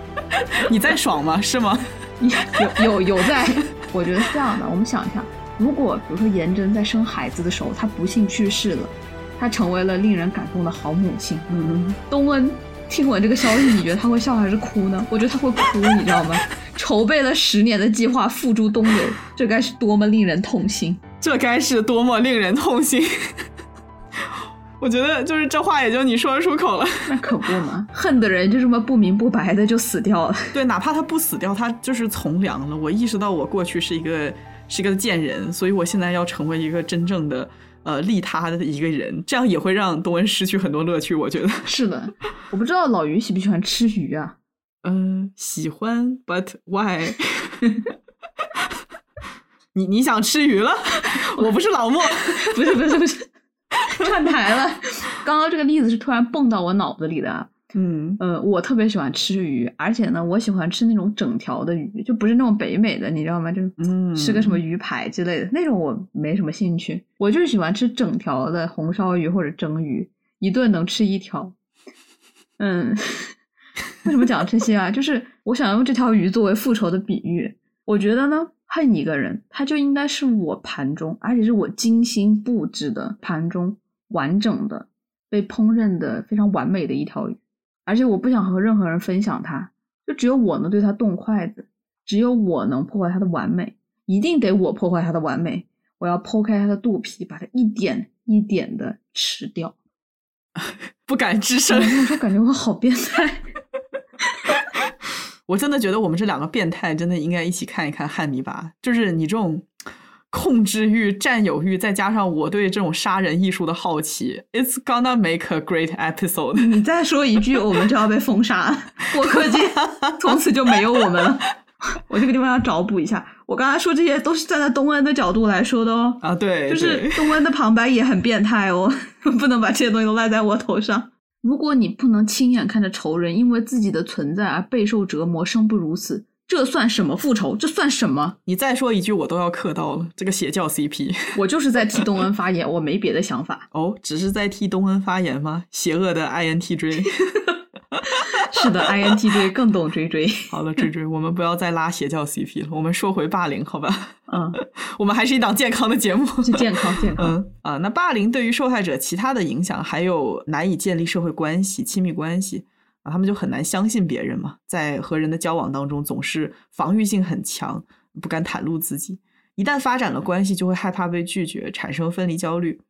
你在爽吗？是吗？
有有有在，我觉得是这样的。我们想一下，如果比如说颜真在生孩子的时候，她不幸去世了，她成为了令人感动的好母亲。
嗯，
东恩听闻这个消息，你觉得他会笑还是哭呢？我觉得他会哭，你知道吗？筹备了十年的计划付诸东流，这该是多么令人痛心！
这该是多么令人痛心。我觉得就是这话也就你说得出口了。
那可不嘛，恨的人就这么不明不白的就死掉了。
对，哪怕他不死掉，他就是从良了。我意识到我过去是一个是一个贱人，所以我现在要成为一个真正的呃利他的一个人，这样也会让东恩失去很多乐趣。我觉得，
是的，我不知道老于喜不喜欢吃鱼啊？
嗯、喜欢，but why？你你想吃鱼了？我不是老莫，
不是不是不是，串台了。刚刚这个例子是突然蹦到我脑子里的啊。
嗯
呃，我特别喜欢吃鱼，而且呢，我喜欢吃那种整条的鱼，就不是那种北美的，你知道吗？就是
嗯
吃个什么鱼排之类的那种，我没什么兴趣。我就是喜欢吃整条的红烧鱼或者蒸鱼，一顿能吃一条。嗯，为什么讲这些啊？就是我想用这条鱼作为复仇的比喻。我觉得呢，恨一个人，他就应该是我盘中，而且是我精心布置的盘中完整的被烹饪的非常完美的一条鱼。而且我不想和任何人分享它，就只有我能对它动筷子，只有我能破坏它的完美，一定得我破坏它的完美。我要剖开它的肚皮，把它一点一点的吃掉。
不敢吱声
我。感觉我好变态。
我真的觉得我们这两个变态真的应该一起看一看《汉尼拔》，就是你这种控制欲、占有欲，再加上我对这种杀人艺术的好奇，It's gonna make a great episode。
你再说一句，我们就要被封杀，播客界从此就没有我们了。我这个地方要找补一下，我刚才说这些都是站在东恩的角度来说的哦。
啊，对，
就是东恩的旁白也很变态哦，不能把这些东西都赖在我头上。如果你不能亲眼看着仇人因为自己的存在而备受折磨、生不如死，这算什么复仇？这算什么？
你再说一句，我都要磕到了。这个邪教 CP
我就是在替东恩发言，我没别的想法。
哦，只是在替东恩发言吗？邪恶的 INTJ。
是的，INTJ 更懂追追。
好了，追追，我们不要再拉邪教 CP 了，我们说回霸凌，好吧？
嗯，
我们还是一档健康的节目。
是健康健康。
嗯啊，那霸凌对于受害者其他的影响，还有难以建立社会关系、亲密关系啊，他们就很难相信别人嘛，在和人的交往当中总是防御性很强，不敢袒露自己。一旦发展了关系，就会害怕被拒绝，产生分离焦虑。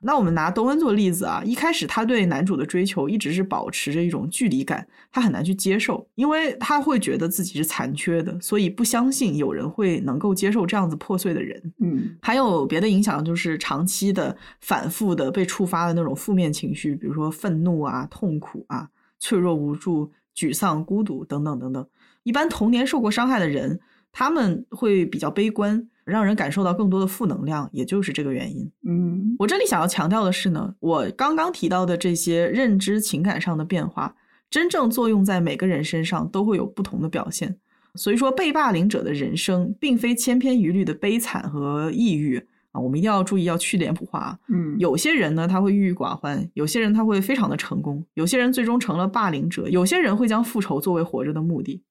那我们拿东恩做例子啊，一开始他对男主的追求一直是保持着一种距离感，他很难去接受，因为他会觉得自己是残缺的，所以不相信有人会能够接受这样子破碎的人。
嗯
还有别的影响，就是长期的、反复的被触发的那种负面情绪，比如说愤怒啊、痛苦啊、脆弱无助、沮丧、孤独等等等等。一般童年受过伤害的人，他们会比较悲观，让人感受到更多的负能量，也就是这个原因。
嗯
我这里想要强调的是呢，我刚刚提到的这些认知、情感上的变化，真正作用在每个人身上都会有不同的表现。所以说，被霸凌者的人生并非千篇一律的悲惨和抑郁啊，我们一定要注意要去脸谱化。
嗯，
有些人呢，他会郁郁寡欢；有些人他会非常的成功；有些人最终成了霸凌者；有些人会将复仇作为活着的目的。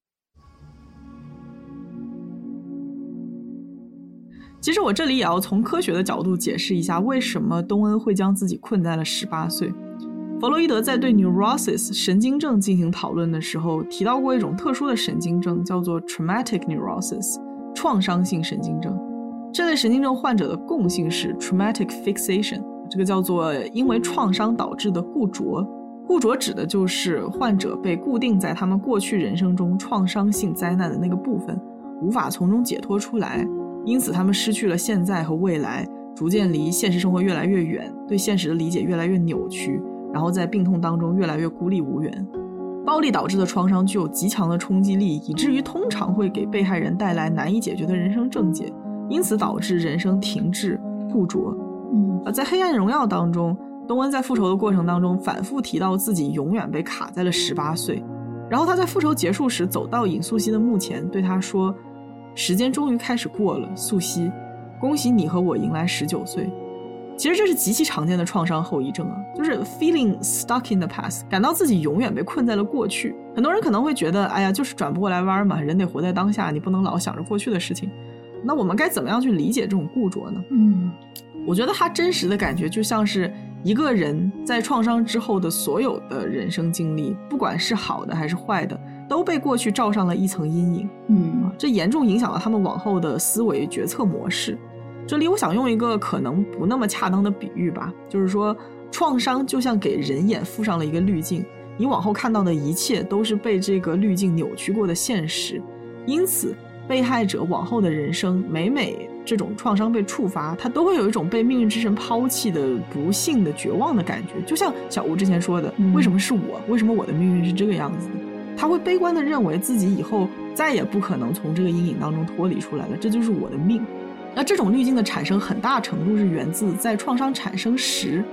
其实我这里也要从科学的角度解释一下，为什么东恩会将自己困在了十八岁。弗洛伊德在对 neurosis 神经症进行讨论的时候，提到过一种特殊的神经症，叫做 traumatic neurosis，创伤性神经症。这类神经症患者的共性是 traumatic fixation，这个叫做因为创伤导致的固着。固着指的就是患者被固定在他们过去人生中创伤性灾难的那个部分，无法从中解脱出来。因此，他们失去了现在和未来，逐渐离现实生活越来越远，对现实的理解越来越扭曲，然后在病痛当中越来越孤立无援。暴力导致的创伤具有极强的冲击力，以至于通常会给被害人带来难以解决的人生症结，因此导致人生停滞固着。
嗯，
在《黑暗荣耀》当中，东恩在复仇的过程当中反复提到自己永远被卡在了十八岁，然后他在复仇结束时走到尹素汐的墓前，对他说。时间终于开始过了，素汐，恭喜你和我迎来十九岁。其实这是极其常见的创伤后遗症啊，就是 feeling stuck in the past，感到自己永远被困在了过去。很多人可能会觉得，哎呀，就是转不过来弯嘛，人得活在当下，你不能老想着过去的事情。那我们该怎么样去理解这种固着呢？
嗯，
我觉得他真实的感觉就像是一个人在创伤之后的所有的人生经历，不管是好的还是坏的。都被过去罩上了一层阴影，
嗯，
这严重影响了他们往后的思维决策模式。这里我想用一个可能不那么恰当的比喻吧，就是说，创伤就像给人眼附上了一个滤镜，你往后看到的一切都是被这个滤镜扭曲过的现实。因此，被害者往后的人生，每每这种创伤被触发，他都会有一种被命运之神抛弃的不幸的绝望的感觉。就像小吴之前说的，为什么是我？为什么我的命运是这个样子的？他会悲观的认为自己以后再也不可能从这个阴影当中脱离出来了，这就是我的命。那这种滤镜的产生，很大程度是源自在创伤产生时，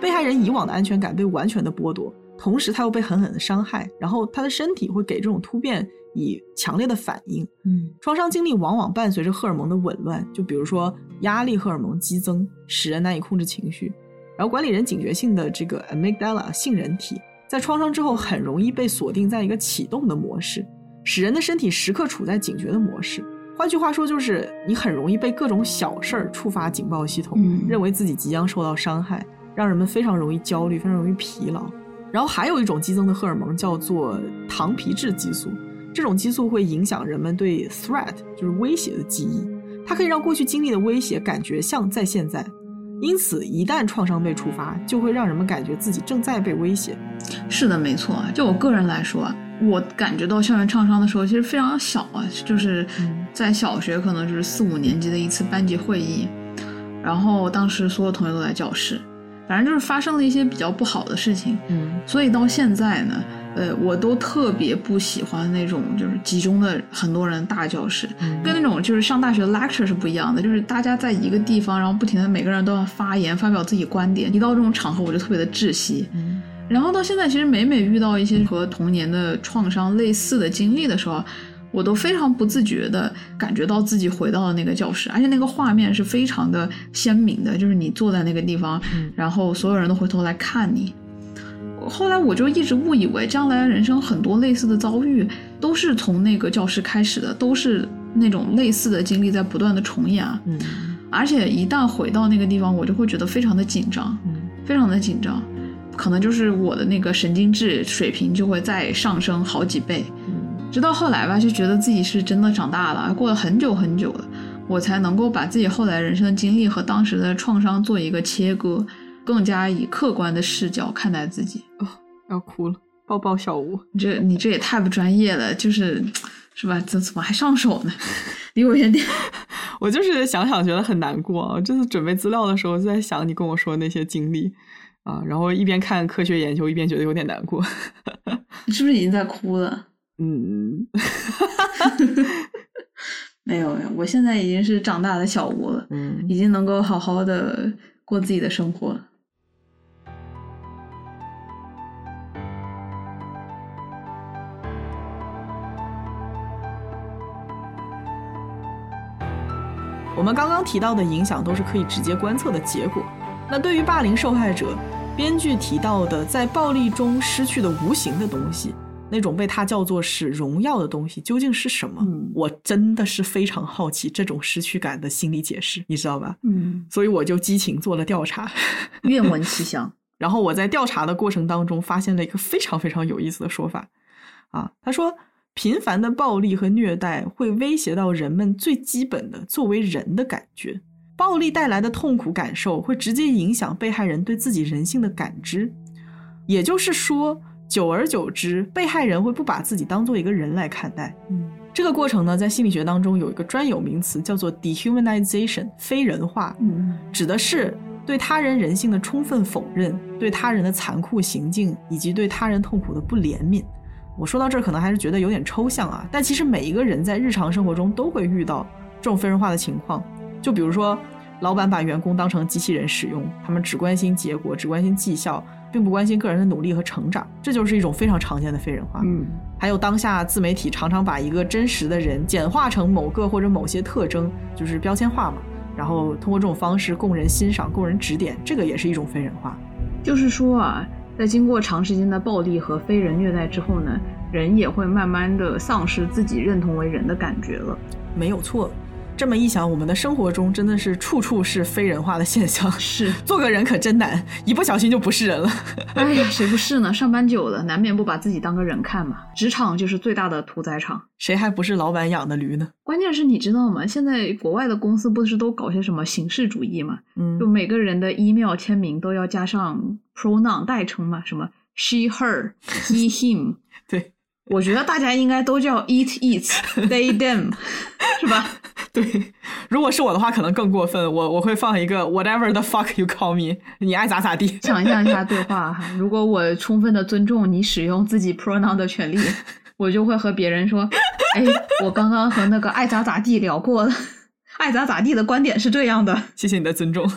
被害人以往的安全感被完全的剥夺，同时他又被狠狠的伤害，然后他的身体会给这种突变以强烈的反应。
嗯，
创伤经历往往伴随着荷尔蒙的紊乱，就比如说压力荷尔蒙激增，使人难以控制情绪，然后管理人警觉性的这个 amygdala 杏仁体。在创伤之后，很容易被锁定在一个启动的模式，使人的身体时刻处在警觉的模式。换句话说，就是你很容易被各种小事儿触发警报系统，认为自己即将受到伤害，让人们非常容易焦虑，非常容易疲劳。然后还有一种激增的荷尔蒙叫做糖皮质激素，这种激素会影响人们对 threat 就是威胁的记忆，它可以让过去经历的威胁感觉像在现在。因此，一旦创伤被触发，就会让人们感觉自己正在被威胁。
是的，没错。就我个人来说，我感觉到校园创伤的时候，其实非常小啊，就是在小学，可能就是四五年级的一次班级会议，然后当时所有同学都在教室，反正就是发生了一些比较不好的事情。
嗯，
所以到现在呢。呃，我都特别不喜欢那种就是集中的很多人大教室，跟那种就是上大学的 lecture 是不一样的，就是大家在一个地方，然后不停的每个人都要发言，发表自己观点。一到这种场合，我就特别的窒息。然后到现在，其实每每遇到一些和童年的创伤类似的经历的时候，我都非常不自觉的感觉到自己回到了那个教室，而且那个画面是非常的鲜明的，就是你坐在那个地方，然后所有人都回头来看你。后来我就一直误以为，将来人生很多类似的遭遇都是从那个教室开始的，都是那种类似的经历在不断的重演。
嗯，
而且一旦回到那个地方，我就会觉得非常的紧张，
嗯，
非常的紧张，可能就是我的那个神经质水平就会再上升好几倍。
嗯，
直到后来吧，就觉得自己是真的长大了，过了很久很久了，我才能够把自己后来人生的经历和当时的创伤做一个切割。更加以客观的视角看待自己
哦，要哭了，抱抱小吴，
你这你这也太不专业了，就是是吧？怎怎么还上手呢？离我远点！
我就是想想觉得很难过啊。这次准备资料的时候就在想你跟我说那些经历啊，然后一边看科学研究一边觉得有点难过。
你是不是已经在哭了？
嗯，
没有没有，我现在已经是长大的小吴了，
嗯，
已经能够好好的过自己的生活了。
我们刚刚提到的影响都是可以直接观测的结果。那对于霸凌受害者，编剧提到的在暴力中失去的无形的东西，那种被他叫做是荣耀的东西，究竟是什么？
嗯
我真的是非常好奇这种失去感的心理解释，你知道吧？
嗯，
所以我就激情做了调查。
愿闻其详。
然后我在调查的过程当中发现了一个非常非常有意思的说法，啊，他说频繁的暴力和虐待会威胁到人们最基本的作为人的感觉，暴力带来的痛苦感受会直接影响被害人对自己人性的感知，也就是说，久而久之，被害人会不把自己当做一个人来看待。
嗯
这个过程呢，在心理学当中有一个专有名词叫做 dehumanization，非人化。
嗯
指的是对他人人性的充分否认，对他人的残酷行径，以及对他人痛苦的不怜悯。我说到这儿，可能还是觉得有点抽象啊，但其实每一个人在日常生活中都会遇到这种非人化的情况。就比如说，老板把员工当成机器人使用，他们只关心结果，只关心绩效，并不关心个人的努力和成长，这就是一种非常常见的非人化。
嗯
还有当下自媒体常常把一个真实的人简化成某个或者某些特征，就是标签化嘛，然后通过这种方式供人欣赏、供人指点，这个也是一种非人化。
就是说啊，在经过长时间的暴力和非人虐待之后呢，人也会慢慢的丧失自己认同为人的感觉了。
没有错。这么一想，我们的生活中真的是处处是非人化的现象。
是，
做个人可真难，一不小心就不是人了。
哎呀，谁不是呢？上班久了，难免不把自己当个人看嘛。职场就是最大的屠宰场。
谁还不是老板养的驴呢？
关键是你知道吗？现在国外的公司不是都搞些什么形式主义嘛？
嗯
就每个人的 email 签名都要加上 pronoun 代称嘛，什么 she、her、he、him。
对
我觉得大家应该都叫 eat、eats、they、them，是吧？
对，如果是我的话，可能更过分。我我会放一个 whatever the fuck you call me，你爱咋咋地。
想象一下 对话哈，如果我充分的尊重你使用自己 pronoun 的权利，我就会和别人说：“哎，我刚刚和那个爱咋咋地聊过了，爱咋咋地的观点是这样的。
谢谢你的尊重。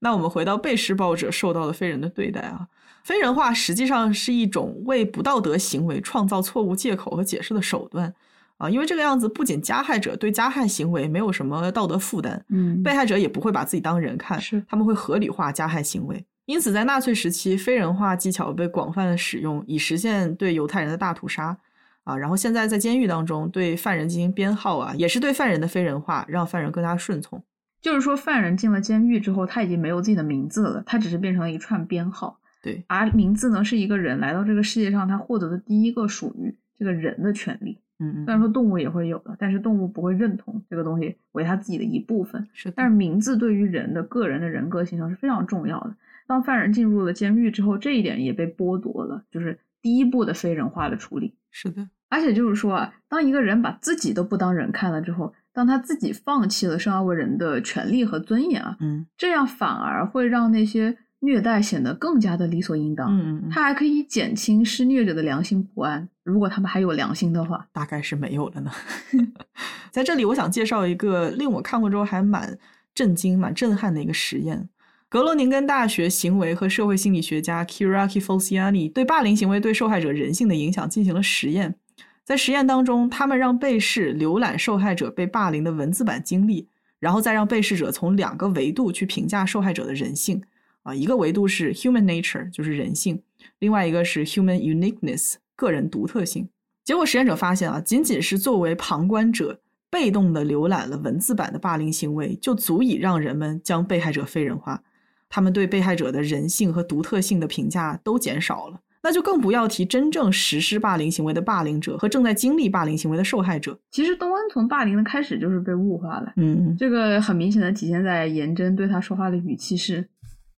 那我们回到被施暴者受到的非人的对待啊，非人化实际上是一种为不道德行为创造错误借口和解释的手段啊，因为这个样子不仅加害者对加害行为没有什么道德负担，
嗯
被害者也不会把自己当人看，
是
他们会合理化加害行为。因此，在纳粹时期，非人化技巧被广泛的使用，以实现对犹太人的大屠杀。啊，然后现在在监狱当中对犯人进行编号啊，也是对犯人的非人化，让犯人更加顺从。
就是说，犯人进了监狱之后，他已经没有自己的名字了，他只是变成了一串编号。
对，
而名字呢，是一个人来到这个世界上他获得的第一个属于这个人的权利。
嗯嗯，
虽然说动物也会有的，但是动物不会认同这个东西为他自己的一部分。
是，
但是名字对于人的个人的人格形成是非常重要的。当犯人进入了监狱之后，这一点也被剥夺了，就是第一步的非人化的处理。
是的，
而且就是说啊，当一个人把自己都不当人看了之后，当他自己放弃了生而为人的权利和尊严啊，
嗯
这样反而会让那些虐待显得更加的理所应当。
嗯嗯，
它还可以减轻施虐者的良心不安，如果他们还有良心的话。
大概是没有了呢。在这里，我想介绍一个令我看过之后还蛮震惊、蛮震撼的一个实验。格罗宁根大学行为和社会心理学家 Kiraki Falciani 对霸凌行为对受害者人性的影响进行了实验。在实验当中，他们让被试浏览受害者被霸凌的文字版经历，然后再让被试者从两个维度去评价受害者的人性。啊，一个维度是 human nature，就是人性；另外一个是 human uniqueness，个人独特性。结果实验者发现啊，仅仅是作为旁观者被动的浏览了文字版的霸凌行为，就足以让人们将被害者非人化。他们对被害者的人性和独特性的评价都减少了，那就更不要提真正实施霸凌行为的霸凌者和正在经历霸凌行为的受害者。
其实东恩从霸凌的开始就是被物化了，
嗯，
这个很明显的体现在颜真对他说话的语气是：“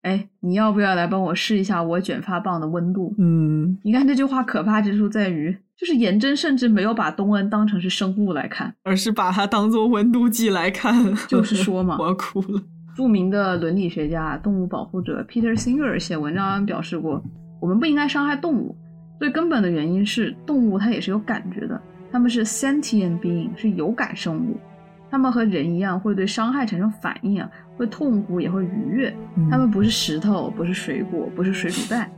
哎，你要不要来帮我试一下我卷发棒的温度？”
嗯，
你看这句话可怕之处在于，就是颜真甚至没有把东恩当成是生物来看，
而是把它当做温度计来看。
就是说嘛
我要哭了。
著名的伦理学家、动物保护者 Peter Singer 写文章表示过，我们不应该伤害动物。最根本的原因是，动物它也是有感觉的，它们是 sentient being，是有感生物。它们和人一样会对伤害产生反应啊，会痛苦也会愉悦。他们不是石头，不是水果，不是水煮蛋。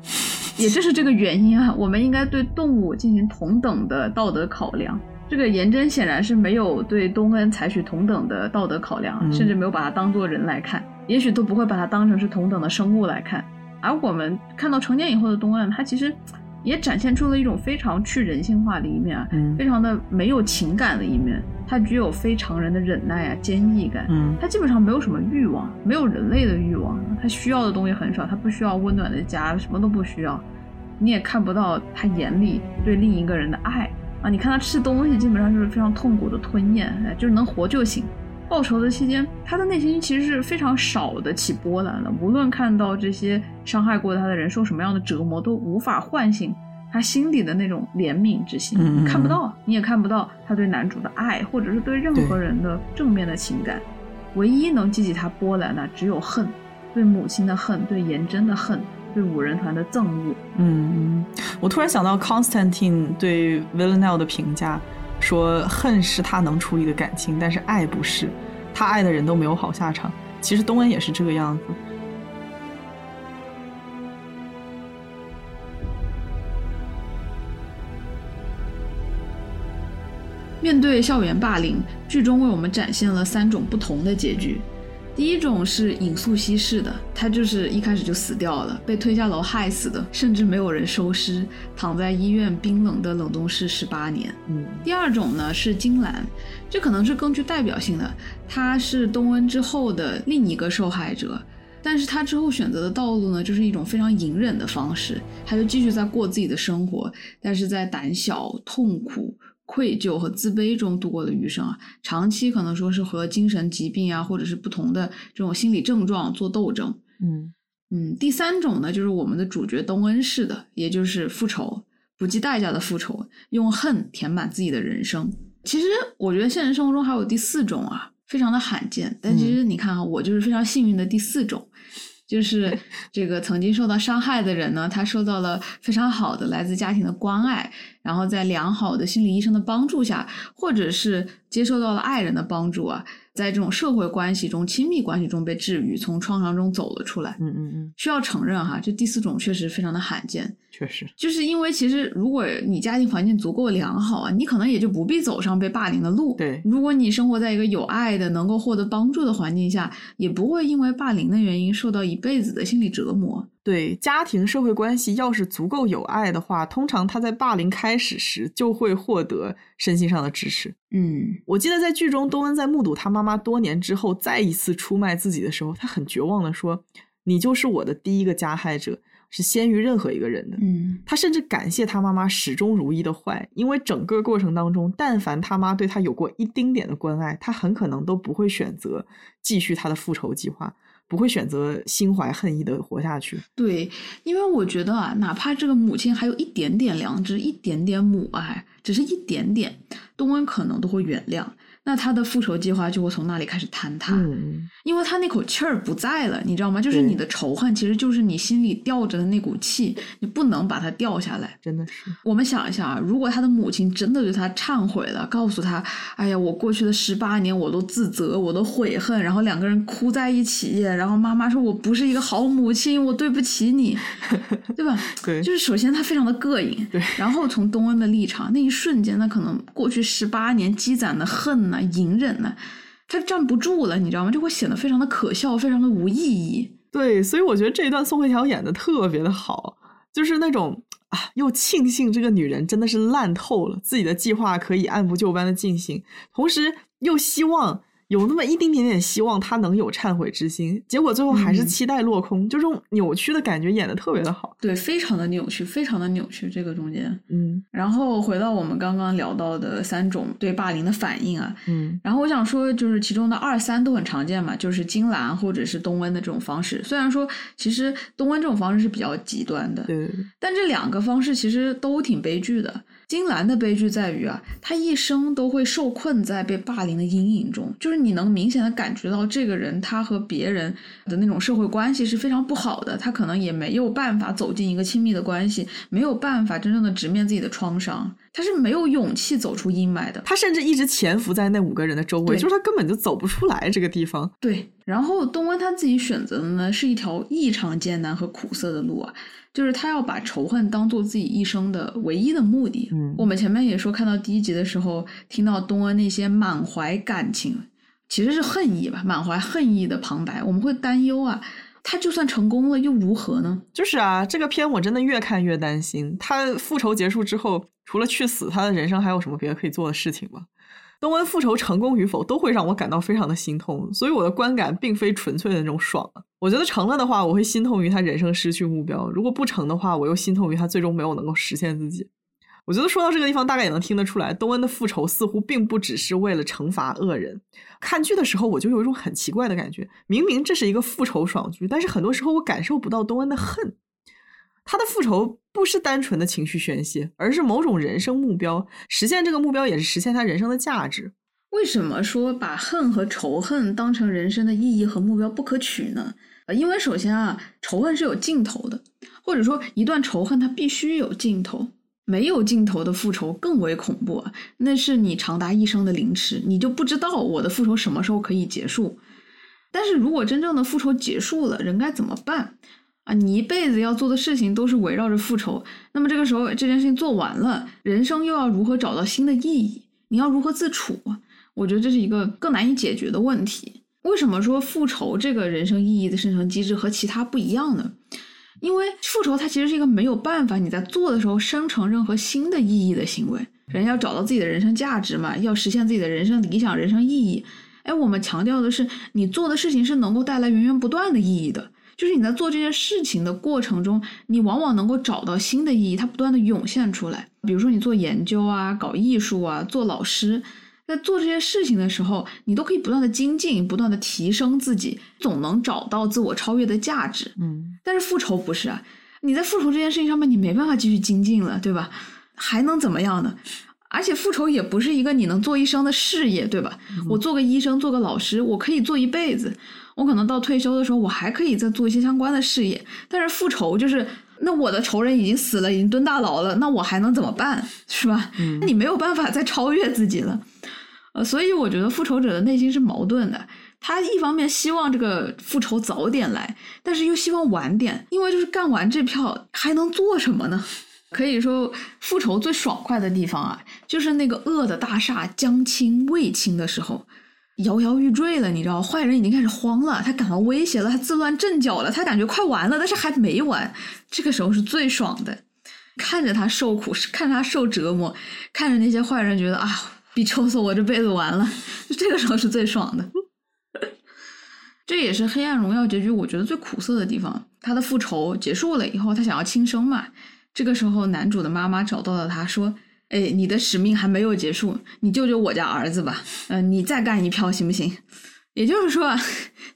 也正是这个原因啊，我们应该对动物进行同等的道德考量。这个颜真显然是没有对东恩采取同等的道德考量，
嗯
甚至没有把它当做人来看，也许都不会把它当成是同等的生物来看。而我们看到成年以后的东恩，他其实也展现出了一种非常去人性化的一面啊，
嗯
非常的没有情感的一面，他具有非常人的忍耐啊、坚毅感。
嗯
他基本上没有什么欲望，没有人类的欲望，他需要的东西很少，他不需要温暖的家，什么都不需要。你也看不到他眼里对另一个人的爱啊！你看他吃东西，基本上就是非常痛苦的吞咽，哎就是能活就行。报仇的期间，他的内心其实是非常少的起波澜的。无论看到这些伤害过他的人受什么样的折磨，都无法唤醒他心底的那种怜悯之心。
嗯嗯
看不到，你也看不到他对男主的爱，或者是对任何人的正面的情感。唯一能激起他波澜的，只有恨，对母亲的恨，对颜真的恨，对五人团的憎恶。
嗯，我突然想到 Constantine 对 Villanelle 的评价，说恨是他能处理的感情，但是爱不是，他爱的人都没有好下场。其实东恩也是这个样子。
面对校园霸凌，剧中为我们展现了三种不同的结局。第一种是引素稀释的，他就是一开始就死掉了，被推下楼害死的，甚至没有人收尸，躺在医院冰冷的冷冻室十八年。
嗯
第二种呢是金兰，这可能是更具代表性的，她是东恩之后的另一个受害者。但是她之后选择的道路呢，就是一种非常隐忍的方式，她就继续在过自己的生活，但是在胆小、痛苦、愧疚和自卑中度过的余生啊。长期可能说是和精神疾病啊，或者是不同的这种心理症状做斗争。
嗯
嗯，第三种呢，就是我们的主角东恩式的，也就是复仇，不计代价的复仇，用恨填满自己的人生。其实我觉得现实生活中还有第四种啊，非常的罕见。但其实你看啊，我就是非常幸运的第四种，就是 这个曾经受到伤害的人呢，他受到了非常好的来自家庭的关爱，然后在良好的心理医生的帮助下，或者是接受到了爱人的帮助啊，在这种社会关系中、亲密关系中被治愈，从创伤中走了出来。
嗯嗯嗯，
需要承认哈，这第四种确实非常的罕见，
确实。
就是因为其实如果你家庭环境足够良好啊，你可能也就不必走上被霸凌的路。
对
如果你生活在一个有爱的、能够获得帮助的环境下，也不会因为霸凌的原因受到一辈子的心理折磨。
对家庭社会关系要是足够有爱的话，通常他在霸凌开始时就会获得身心上的支持。
嗯
我记得在剧中，东恩在目睹他妈妈多年之后再一次出卖自己的时候，他很绝望的说：“你就是我的第一个加害者，是先于任何一个人的。”
嗯
他甚至感谢他妈妈始终如一的坏，因为整个过程当中，但凡他妈对他有过一丁点的关爱，他很可能都不会选择继续他的复仇计划，不会选择心怀恨意的活下去。
对，因为我觉得啊，哪怕这个母亲还有一点点良知，一点点母爱，只是一点点，东恩可能都会原谅。那他的复仇计划就会从那里开始坍塌。
嗯，
因为他那口气儿不在了，你知道吗？就是你的仇恨，其实就是你心里吊着的那股气，你不能把它掉下来。
真的是，
我们想一下啊，如果他的母亲真的对他忏悔了，告诉他：“哎呀，我过去的十八年我都自责，我都悔恨。”然后两个人哭在一起，然后妈妈说：“我不是一个好母亲，我对不起你，对吧？”
对，
就是首先他非常的膈应，
对，
然后从东恩的立场，那一瞬间，那可能过去十八年积攒的恨呐、隐忍呢、他站不住了，你知道吗？就会显得非常的可笑，非常的无意义。
对，所以我觉得这一段宋慧乔演的特别的好，就是那种啊，又庆幸这个女人真的是烂透了，自己的计划可以按部就班的进行，同时又希望有那么一丁点点希望他能有忏悔之心，结果最后还是
嗯
期待落空，就这种扭曲的感觉演的特别的好。
对，非常的扭曲，非常的扭曲。这个中间，
嗯
然后回到我们刚刚聊到的三种对霸凌的反应啊，
嗯
然后我想说，就是其中的二三都很常见嘛，就是金兰或者是东温的这种方式。虽然说其实东温这种方式是比较极端的，
对，
但这两个方式其实都挺悲剧的。金兰的悲剧在于啊，她一生都会受困在被霸凌的阴影中，就是你能明显的感觉到这个人他和别人的那种社会关系是非常不好的，他可能也没有办法走走进一个亲密的关系，没有办法真正的直面自己的创伤，他是没有勇气走出阴霾的。
他甚至一直潜伏在那五个人的周围，
对
就是他根本就走不出来这个地方。
对，然后东温他自己选择的呢，是一条异常艰难和苦涩的路啊，就是他要把仇恨当做自己一生的唯一的目的。
嗯
我们前面也说，看到第一集的时候，听到东恩那些满怀感情，其实是恨意吧，满怀恨意的旁白，我们会担忧啊，他就算成功了又如何呢？
就是啊，这个片我真的越看越担心。他复仇结束之后，除了去死，他的人生还有什么别的可以做的事情吗？东恩复仇成功与否，都会让我感到非常的心痛，所以我的观感并非纯粹的那种爽。我觉得成了的话，我会心痛于他人生失去目标；如果不成的话，我又心痛于他最终没有能够实现自己。我觉得说到这个地方，大概也能听得出来，东恩的复仇似乎并不只是为了惩罚恶人。看剧的时候，我就有一种很奇怪的感觉，明明这是一个复仇爽剧，但是很多时候我感受不到东恩的恨。他的复仇不是单纯的情绪宣泄，而是某种人生目标。实现这个目标，也是实现他人生的价值。
为什么说把恨和仇恨当成人生的意义和目标不可取呢？呃，因为首先啊，仇恨是有尽头的，或者说一段仇恨它必须有尽头。没有尽头的复仇更为恐怖啊！那是你长达一生的凌迟，你就不知道我的复仇什么时候可以结束。但是如果真正的复仇结束了，人该怎么办啊？你一辈子要做的事情都是围绕着复仇，那么这个时候这件事情做完了，人生又要如何找到新的意义？你要如何自处？我觉得这是一个更难以解决的问题。为什么说复仇这个人生意义的生成机制和其他不一样呢？因为复仇它其实是一个没有办法你在做的时候生成任何新的意义的行为。人要找到自己的人生价值嘛，要实现自己的人生理想、人生意义。哎，我们强调的是，你做的事情是能够带来源源不断的意义的。就是你在做这件事情的过程中，你往往能够找到新的意义，它不断的涌现出来。比如说你做研究啊、搞艺术啊、做老师，在做这些事情的时候，你都可以不断的精进、不断的提升自己，总能找到自我超越的价值。
嗯，
但是复仇不是啊，你在复仇这件事情上面，你没办法继续精进了，对吧？还能怎么样呢？而且复仇也不是一个你能做一生的事业，对吧？我做个医生，做个老师，我可以做一辈子。我可能到退休的时候，我还可以再做一些相关的事业。但是复仇就是，那我的仇人已经死了，已经蹲大牢了，那我还能怎么办？是吧？
嗯
那你没有办法再超越自己了。呃，所以我觉得复仇者的内心是矛盾的。他一方面希望这个复仇早点来，但是又希望晚点，因为就是干完这票还能做什么呢？可以说，复仇最爽快的地方啊，就是那个恶的大厦将倾未倾的时候，摇摇欲坠了，你知道，坏人已经开始慌了，他感到威胁了，他自乱阵脚了，他感觉快完了，但是还没完，这个时候是最爽的，看着他受苦，看着他受折磨，看着那些坏人觉得啊，比抽死我这辈子完了，就 这个时候是最爽的。这也是《黑暗荣耀》结局我觉得最苦涩的地方。他的复仇结束了以后，他想要轻生嘛。这个时候，男主的妈妈找到了他，说：“哎，你的使命还没有结束，你救救我家儿子吧。嗯、你再干一票行不行？”也就是说，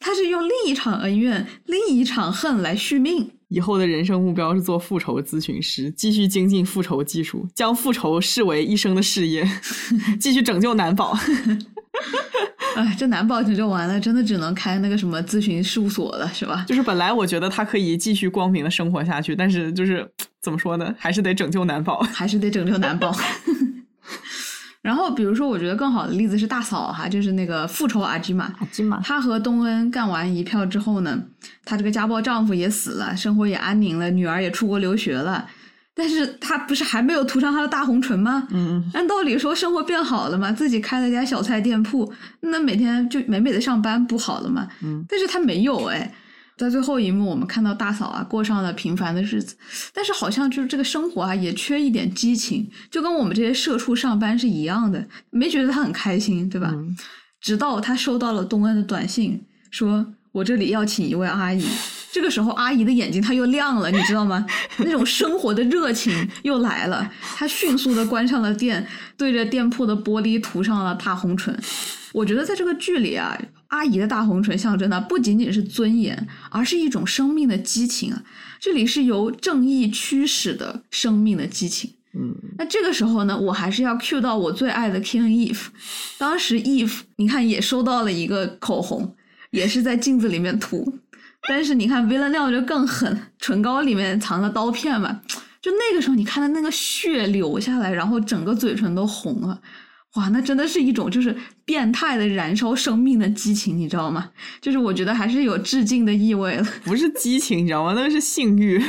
他是用另一场恩怨、另一场恨来续命。
以后的人生目标是做复仇咨询师，继续精进复仇技术，将复仇视为一生的事业，继续拯救男宝。
哎，这男宝拯救完了，真的只能开那个什么咨询事务所了，是吧？
就是本来我觉得他可以继续光明的生活下去，但是就是怎么说呢，还是得拯救男宝，
还是得拯救男宝。然后，比如说，我觉得更好的例子是大嫂哈，就是那个复仇阿基玛。
阿基玛，
她和东恩干完一票之后呢，她这个家暴丈夫也死了，生活也安宁了，女儿也出国留学了。但是他不是还没有涂上他的大红唇吗？
嗯，
按道理说生活变好了嘛，自己开了家小菜店铺，那每天就美美的上班不好了嘛？
嗯，
但是他没有哎。在最后一幕，我们看到大嫂啊过上了平凡的日子，但是好像就是这个生活啊也缺一点激情，就跟我们这些社畜上班是一样的，没觉得他很开心，对吧？
嗯、
直到他收到了东恩的短信，说我这里要请一位阿姨。这个时候，阿姨的眼睛她又亮了，你知道吗？那种生活的热情又来了。她迅速的关上了店，对着店铺的玻璃涂上了大红唇。我觉得在这个剧里啊，阿姨的大红唇象征的不仅仅是尊严，而是一种生命的激情啊。这里是由正义驱使的生命的激情。
嗯，
那这个时候呢，我还是要 cue 到我最爱的 King Eve。当时 Eve 你看也收到了一个口红，也是在镜子里面涂。但是你看 v i l l a n 就更狠，唇膏里面藏了刀片嘛，就那个时候你看到那个血流下来，然后整个嘴唇都红了。哇，那真的是一种就是变态的燃烧生命的激情，你知道吗？就是我觉得还是有致敬的意味了。
不是激情，你知道吗？那个是性欲，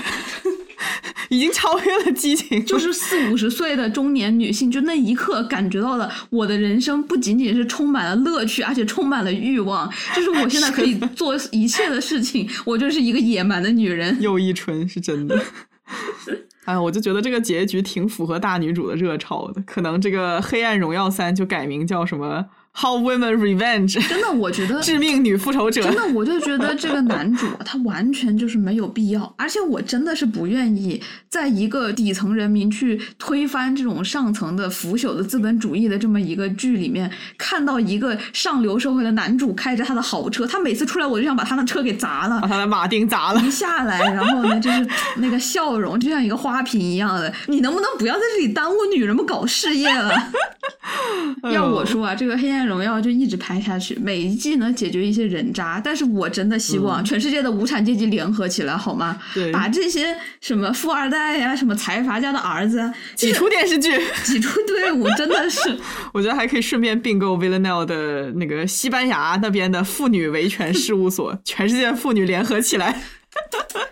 已经超越了激情。
就是四五十岁的中年女性，就那一刻感觉到了我的人生不仅仅是充满了乐趣，而且充满了欲望。就是我现在可以做一切的事情，我就是一个野蛮的女人。
又一春是真的。哎呀，我就觉得这个结局挺符合大女主的热潮的，可能这个《黑暗荣耀三》就改名叫什么？How Women Revenge，
真的，我觉得
致命女复仇者，
真的，我就觉得这个男主他完全就是没有必要，而且我真的是不愿意在一个底层人民去推翻这种上层的腐朽的资本主义的这么一个剧里面，看到一个上流社会的男主开着他的豪车，他每次出来我就想把他的车给砸了，
把他的马丁砸了，
一下来，然后呢就是那个笑容就像一个花瓶一样的，你能不能不要在这里耽误女人们搞事业了？要我说啊，这个黑暗。荣耀就一直拍下去，每一季能解决一些人渣，但是我真的希望全世界的无产阶级联合起来，好吗？
对，
把这些什么富二代呀、什么财阀家的儿子
挤出电视剧，
挤出队伍，真的是。
我觉得还可以顺便并购 Villanelle 的那个西班牙那边的妇女维权事务所，全世界妇女联合起来，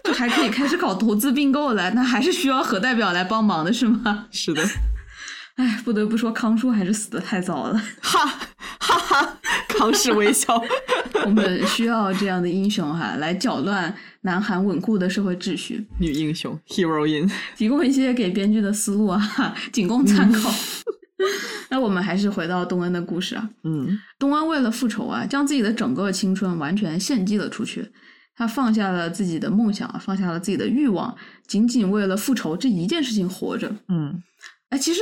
就还可以开始搞投资并购了。那还是需要核代表来帮忙的是吗？
是的。
哎，不得不说，康叔还是死的太早了。
哈哈哈，康氏微笑。
我们需要这样的英雄哈，来搅乱南韩稳固的社会秩序。
女英雄，heroine，
提供一些给编剧的思路啊，仅供参考。那我们还是回到东恩的故事啊。
嗯，
东恩为了复仇啊，将自己的整个青春完全献祭了出去。他放下了自己的梦想，放下了自己的欲望，仅仅为了复仇这一件事情活着。
嗯，
哎，其实。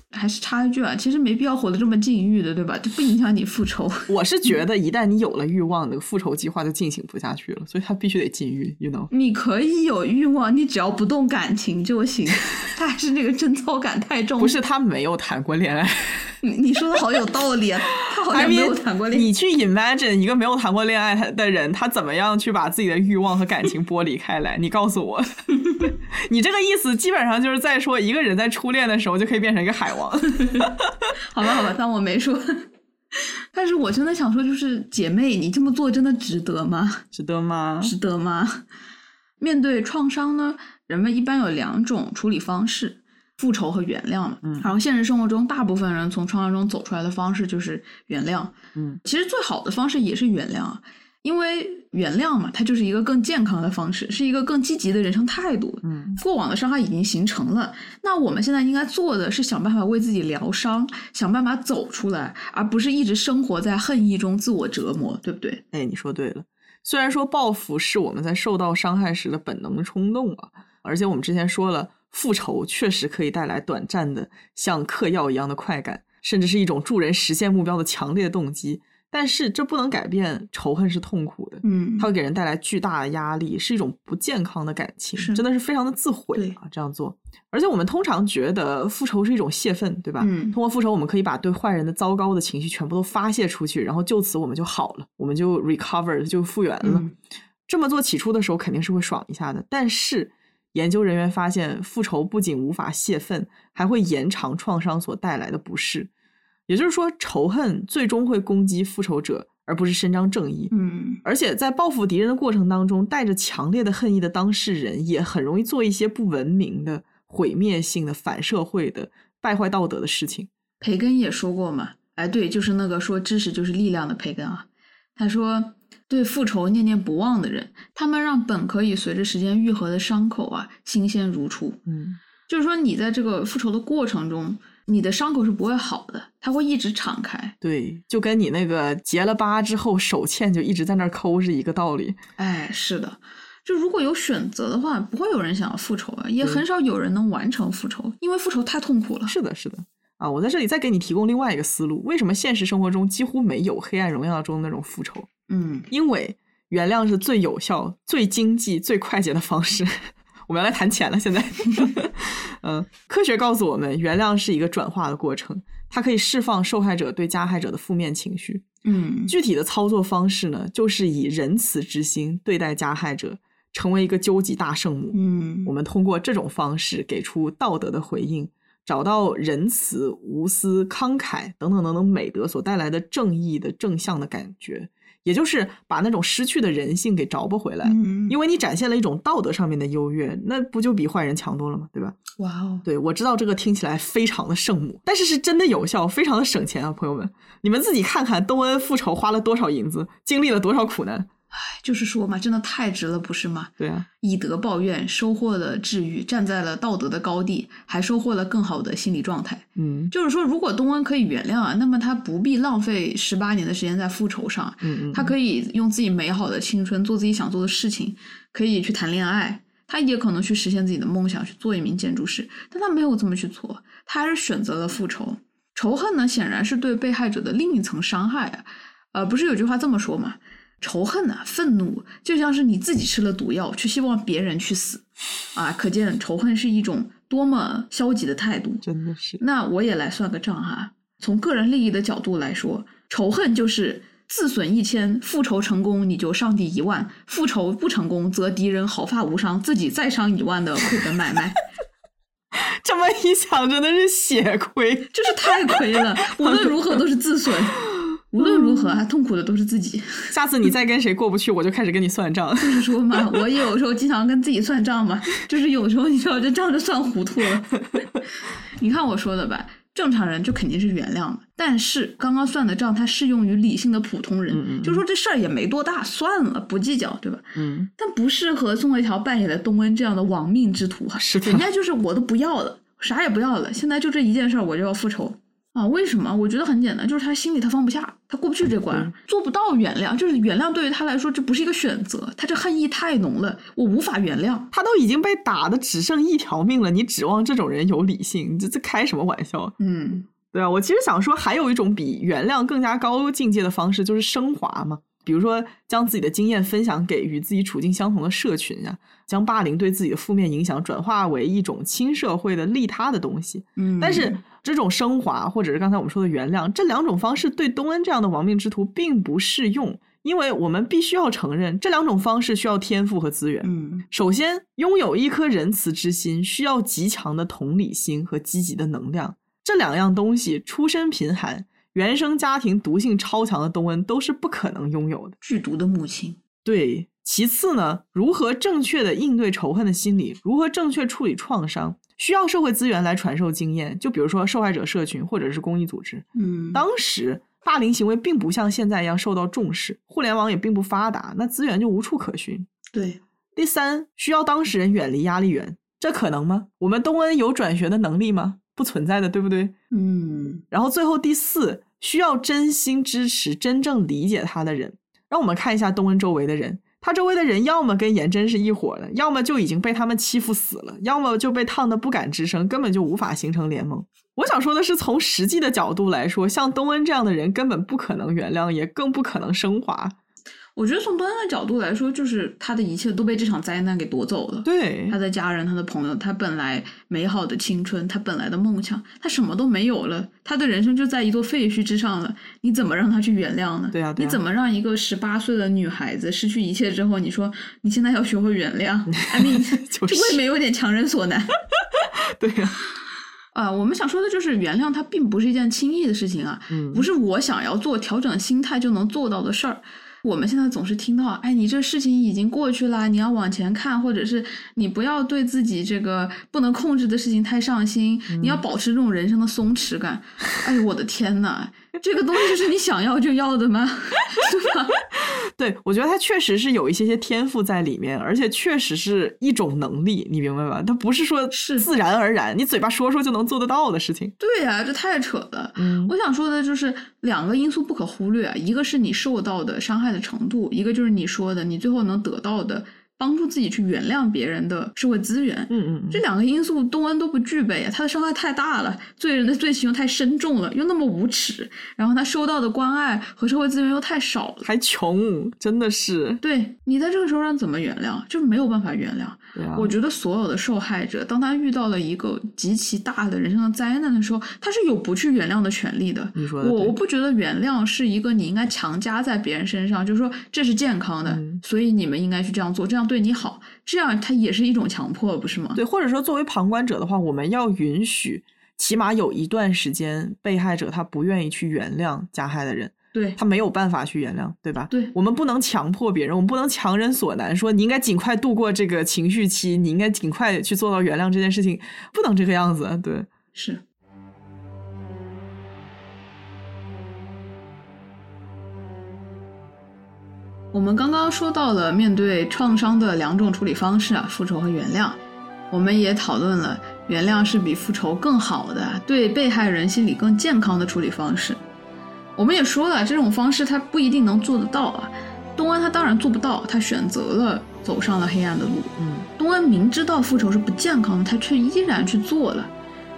还是插一句啊，其实没必要活得这么禁欲的，对吧？这不影响你复仇。
我是觉得，一旦你有了欲望，那个复仇计划就进行不下去了，所以他必须得禁欲，you know。
你可以有欲望，你只要不动感情就行。他还是那个贞操感太重。
不是他没有谈过恋爱。
你你说的好有道理啊！他好像没有谈过恋。爱。
你去 imagine 一个没有谈过恋爱的人，他怎么样去把自己的欲望和感情剥离开来？你告诉我，你这个意思基本上就是在说，一个人在初恋的时候就可以变成一个海王。
好吧，好吧，当我没说。但是我真的想说，就是姐妹，你这么做真的值得吗？
值得吗？
值得吗？面对创伤呢，人们一般有两种处理方式。复仇和原谅嘛，
嗯，
然后现实生活中，大部分人从创伤中走出来的方式就是原谅，
嗯，
其实最好的方式也是原谅，因为原谅嘛，它就是一个更健康的方式，是一个更积极的人生态度，
嗯，
过往的伤害已经形成了，那我们现在应该做的是想办法为自己疗伤，想办法走出来，而不是一直生活在恨意中自我折磨，对不对？
哎，你说对了，虽然说报复是我们在受到伤害时的本能的冲动啊，而且我们之前说了。复仇确实可以带来短暂的像嗑药一样的快感，甚至是一种助人实现目标的强烈动机。但是这不能改变仇恨是痛苦的，
嗯，
它会给人带来巨大的压力，是一种不健康的感情，真的是非常的自毁啊！这样做，而且我们通常觉得复仇是一种泄愤，对吧？
嗯，
通过复仇，我们可以把对坏人的糟糕的情绪全部都发泄出去，然后就此我们就好了，我们就 recover 就复原了。这么做起初的时候肯定是会爽一下的，但是。研究人员发现，复仇不仅无法泄愤，还会延长创伤所带来的不适。也就是说，仇恨最终会攻击复仇者，而不是伸张正义。
嗯，
而且在报复敌人的过程当中，带着强烈的恨意的当事人，也很容易做一些不文明的、毁灭性的、反社会的、败坏道德的事情。
培根也说过嘛，哎，对，就是那个说知识就是力量的培根啊，他说。对复仇念念不忘的人，他们让本可以随着时间愈合的伤口啊新鲜如初。
嗯，
就是说你在这个复仇的过程中，你的伤口是不会好的，它会一直敞开。
对，就跟你那个结了疤之后手欠就一直在那抠是一个道理。
哎，是的，就如果有选择的话，不会有人想要复仇啊，也很少有人能完成复仇，因为复仇太痛苦了。
是的，是的。啊，我在这里再给你提供另外一个思路：为什么现实生活中几乎没有《黑暗荣耀》中的那种复仇？
嗯，
因为原谅是最有效、最经济、最快捷的方式。我们要来谈钱了。现在，嗯，科学告诉我们，原谅是一个转化的过程，它可以释放受害者对加害者的负面情绪。
嗯，
具体的操作方式呢，就是以仁慈之心对待加害者，成为一个究极大圣母。
嗯，
我们通过这种方式给出道德的回应，找到仁慈、无私、慷慨等等等等美德所带来的正义的正向的感觉，也就是把那种失去的人性给找补回来。
嗯，
因为你展现了一种道德上面的优越，那不就比坏人强多了吗？对吧？
哇哦，
对，我知道这个听起来非常的圣母，但是是真的有效，非常的省钱啊，朋友们，你们自己看看东恩复仇花了多少银子，经历了多少苦难。
就是说嘛，真的太值了，不是吗？
对啊，
以德报怨，收获了治愈，站在了道德的高地，还收获了更好的心理状态。
嗯
就是说，如果东恩可以原谅啊，那么他不必浪费十八年的时间在复仇上，
嗯嗯，
他可以用自己美好的青春做自己想做的事情，可以去谈恋爱，他也可能去实现自己的梦想，去做一名建筑师。但他没有这么去做，他还是选择了复仇。仇恨呢，显然是对被害者的另一层伤害啊。呃，不是有句话这么说吗？仇恨呐、愤怒就像是你自己吃了毒药，却希望别人去死啊！可见仇恨是一种多么消极的态度。
真的是，
那我也来算个账哈。从个人利益的角度来说，仇恨就是自损一千，复仇成功你就上帝一万；复仇不成功，则敌人毫发无伤，自己再伤一万的亏本买卖，
这么一想，真的是血亏。
就是太亏了。无论如何都是自损，无论如何啊，痛苦的都是自己。
下次你再跟谁过不去，我就开始跟你算账。
就是说嘛，我也有时候经常跟自己算账嘛，就是有时候你知道这账就算糊涂了。你看我说的吧，正常人就肯定是原谅的，但是刚刚算的账它适用于理性的普通人，
嗯嗯嗯
就说这事儿也没多大，算了，不计较，对吧？
嗯，
但不适合宋慧乔扮演的东恩这样的亡命之徒哈，
是的
人家就是我都不要了，啥也不要了，现在就这一件事儿我就要复仇。啊，为什么？我觉得很简单，就是他心里他放不下，他过不去这关，
嗯
做不到原谅。就是原谅对于他来说，这不是一个选择，他这恨意太浓了，我无法原谅。
他都已经被打的只剩一条命了，你指望这种人有理性？你这这开什么玩笑？
嗯
对啊，我其实想说，还有一种比原谅更加高境界的方式，就是升华嘛。比如说，将自己的经验分享给与自己处境相同的社群啊、将霸凌对自己的负面影响转化为一种亲社会的利他的东西。
嗯，
但是这种升华，或者是刚才我们说的原谅，这两种方式对东恩这样的亡命之徒并不适用，因为我们必须要承认，这两种方式需要天赋和资源。
嗯
首先，拥有一颗仁慈之心，需要极强的同理心和积极的能量。这两样东西，出身贫寒、原生家庭毒性超强的东恩都是不可能拥有的。
剧毒的母亲，
对，其次呢，如何正确的应对仇恨的心理，如何正确处理创伤，需要社会资源来传授经验。就比如说受害者社群或者是公益组织。
嗯，
当时霸凌行为并不像现在一样受到重视，互联网也并不发达，那资源就无处可寻。
对，
第三，需要当事人远离压力源，这可能吗？我们东恩有转学的能力吗？不存在的，对不对？
嗯
然后最后第四，需要真心支持、真正理解他的人。让我们看一下东恩周围的人，他周围的人要么跟颜真是一伙的，要么就已经被他们欺负死了，要么就被烫的不敢吱声，根本就无法形成联盟。我想说的是，从实际的角度来说，像东恩这样的人根本不可能原谅，也更不可能升华。
我觉得从端恩的角度来说，就是他的一切都被这场灾难给夺走了。
对
他，的家人、他的朋友，他本来美好的青春，他本来的梦想，他什么都没有了，他的人生就在一座废墟之上了。你怎么让他去原谅呢？
对啊对啊
你怎么让一个十八岁的女孩子失去一切之后，你说你现在要学会原谅？啊，你
就是
这未免有点强人所难。
对呀、
啊、我们想说的就是原谅，它并不是一件轻易的事情啊，
嗯
不是我想要做调整心态就能做到的事儿。我们现在总是听到，哎，你这事情已经过去了，你要往前看，或者是你不要对自己这个不能控制的事情太上心，你要保持这种人生的松弛感。哎呦，我的天呐，这个东西是你想要就要的吗？是吧？
对，我觉得他确实是有一些些天赋在里面，而且确实是一种能力，你明白吧？他不是说
是
自然而然，你嘴巴说说就能做得到的事情。
对呀、这太扯了。
嗯
我想说的就是两个因素不可忽略啊，一个是你受到的伤害的程度，一个就是你说的你最后能得到的帮助自己去原谅别人的社会资源。
嗯嗯，
这两个因素东恩都不具备，他的伤害太大了，罪人的罪行又太深重了，又那么无耻，然后他收到的关爱和社会资源又太少了，
还穷，真的是。
对你在这个时候让怎么原谅，就是没有办法原谅。
啊，
我觉得所有的受害者，当他遇到了一个极其大的人生的灾难的时候，他是有不去原谅的权利的。
你说的
我我不觉得原谅是一个你应该强加在别人身上，就是说这是健康的，
嗯
所以你们应该去这样做，这样对你好，这样他也是一种强迫，不是吗？
对，或者说作为旁观者的话，我们要允许，起码有一段时间，被害者他不愿意去原谅加害的人，
对
他没有办法去原谅，对吧？
对
我们不能强迫别人，我们不能强人所难，说你应该尽快度过这个情绪期，你应该尽快去做到原谅这件事情，不能这个样子。对，
是。我们刚刚说到了面对创伤的两种处理方式啊，复仇和原谅。我们也讨论了原谅是比复仇更好的，对被害人心理更健康的处理方式。我们也说了，这种方式他不一定能做得到啊。东恩他当然做不到，他选择了走上了黑暗的路。
嗯，
东恩明知道复仇是不健康的，他却依然去做了。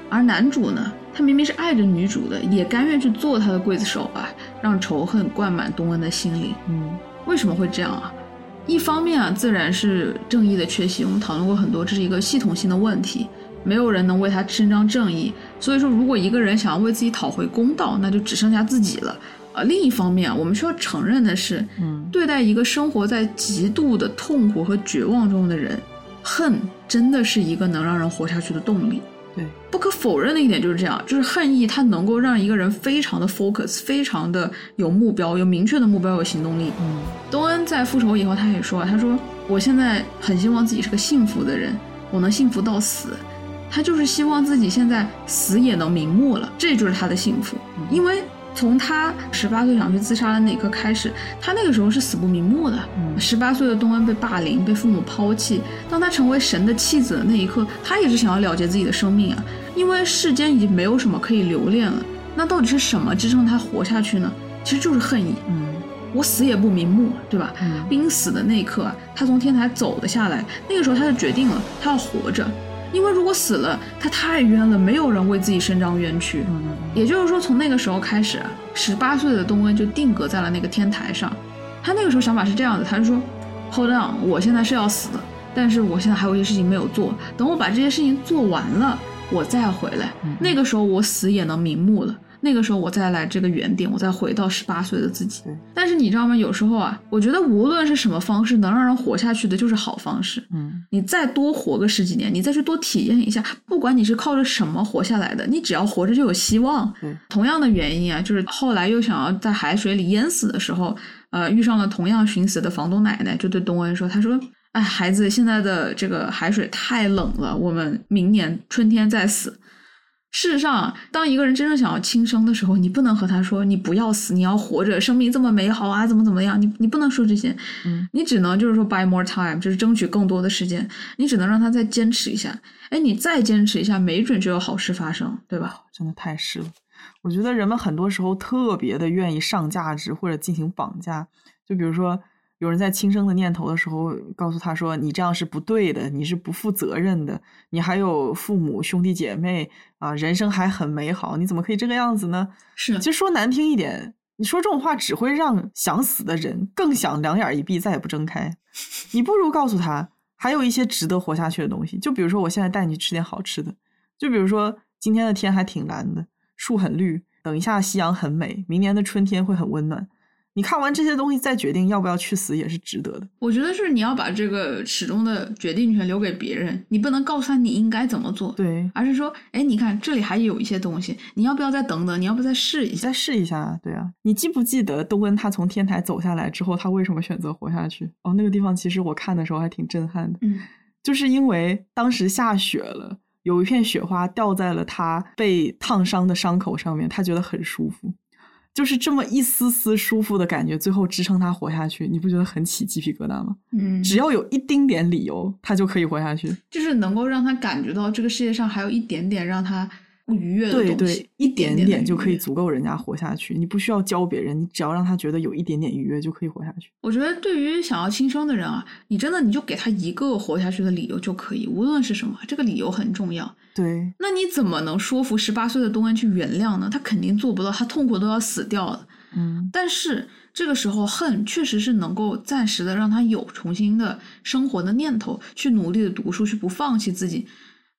而男主呢，他明明是爱着女主的，也甘愿去做他的刽子手啊，让仇恨灌满东恩的心里。
嗯，
为什么会这样啊？一方面啊，自然是正义的缺席，我们讨论过很多，这是一个系统性的问题，没有人能为他伸张正义。所以说，如果一个人想要为自己讨回公道，那就只剩下自己了。呃，另一方面啊，我们需要承认的是，对待一个生活在极度的痛苦和绝望中的人，恨真的是一个能让人活下去的动力。
对，
不可否认的一点就是这样，就是恨意它能够让一个人非常的 focus，非常的有目标，有明确的目标，有行动力。
嗯，
东恩在复仇以后，他也说，他说我现在很希望自己是个幸福的人，我能幸福到死。他就是希望自己现在死也能瞑目了，这就是他的幸福。因为从他十八岁想去自杀的那一刻开始，他那个时候是死不瞑目的。
嗯
十八岁的东恩被霸凌，被父母抛弃。当他成为神的弃子的那一刻，他也是想要了结自己的生命啊，因为世间已经没有什么可以留恋了。那到底是什么支撑他活下去呢？其实就是恨意。
嗯，
我死也不瞑目，对吧？
嗯
濒死的那一刻啊，他从天台走了下来，那个时候他就决定了，他要活着，因为如果死了，他太冤了，没有人为自己伸张冤屈。
嗯
也就是说，从那个时候开始啊，十八岁的东恩就定格在了那个天台上。他那个时候想法是这样的，他就说：“Hold on，我现在是要死的，但是我现在还有一些事情没有做，等我把这些事情做完了，我再回来。
嗯
那个时候我死也能瞑目了。”那个时候我再来这个原点，我再回到十八岁的自己。但是你知道吗？有时候啊，我觉得无论是什么方式能让人活下去的，就是好方式。
嗯
你再多活个十几年，你再去多体验一下，不管你是靠着什么活下来的，你只要活着就有希望。
嗯
同样的原因啊，就是后来又想要在海水里淹死的时候，呃，遇上了同样寻死的房东奶奶，就对东恩说：“他说，哎，孩子，现在的这个海水太冷了，我们明年春天再死。”事实上，当一个人真正想要轻生的时候，你不能和他说你不要死，你要活着，生命这么美好啊，怎么怎么样？你你不能说这些，
嗯，
你只能就是说 buy more time，就是争取更多的时间，你只能让他再坚持一下。哎，你再坚持一下，没准就有好事发生，对吧？
真的太是了。我觉得人们很多时候特别的愿意上价值或者进行绑架，就比如说有人在轻生的念头的时候，告诉他说：“你这样是不对的，你是不负责任的，你还有父母兄弟姐妹啊，人生还很美好，你怎么可以这个样子呢？”
是
其实说难听一点，你说这种话只会让想死的人更想两眼一闭，再也不睁开。你不如告诉他，还有一些值得活下去的东西。就比如说，我现在带你去吃点好吃的。就比如说，今天的天还挺蓝的，树很绿，等一下夕阳很美，明年的春天会很温暖。你看完这些东西再决定要不要去死，也是值得的。
我觉得是你要把这个始终的决定权留给别人，你不能告诉他你应该怎么做，
对，
而是说，哎，你看这里还有一些东西，你要不要再等等？你要不要再试一下？
再试一下，对啊。你记不记得东恩他从天台走下来之后，他为什么选择活下去？哦，那个地方其实我看的时候还挺震撼的。
嗯，
就是因为当时下雪了，有一片雪花掉在了他被烫伤的伤口上面，他觉得很舒服，就是这么一丝丝舒服的感觉，最后支撑他活下去。你不觉得很起鸡皮疙瘩吗？
嗯，
只要有一丁点理由，他就可以活下去。
就是能够让他感觉到这个世界上还有一点点让他愉悦的
对
东西，
对，一
点
点。就可以足够人家活下去。你不需要教别人，你只要让他觉得有一点点愉悦就可以活下去。
我觉得对于想要轻生的人啊，你真的你就给他一个活下去的理由就可以，无论是什么，这个理由很重要。
对，
那你怎么能说服十八岁的东恩去原谅呢？他肯定做不到，他痛苦都要死掉了。
嗯，
但是这个时候，恨确实是能够暂时的让他有重新的生活的念头，去努力的读书，去不放弃自己。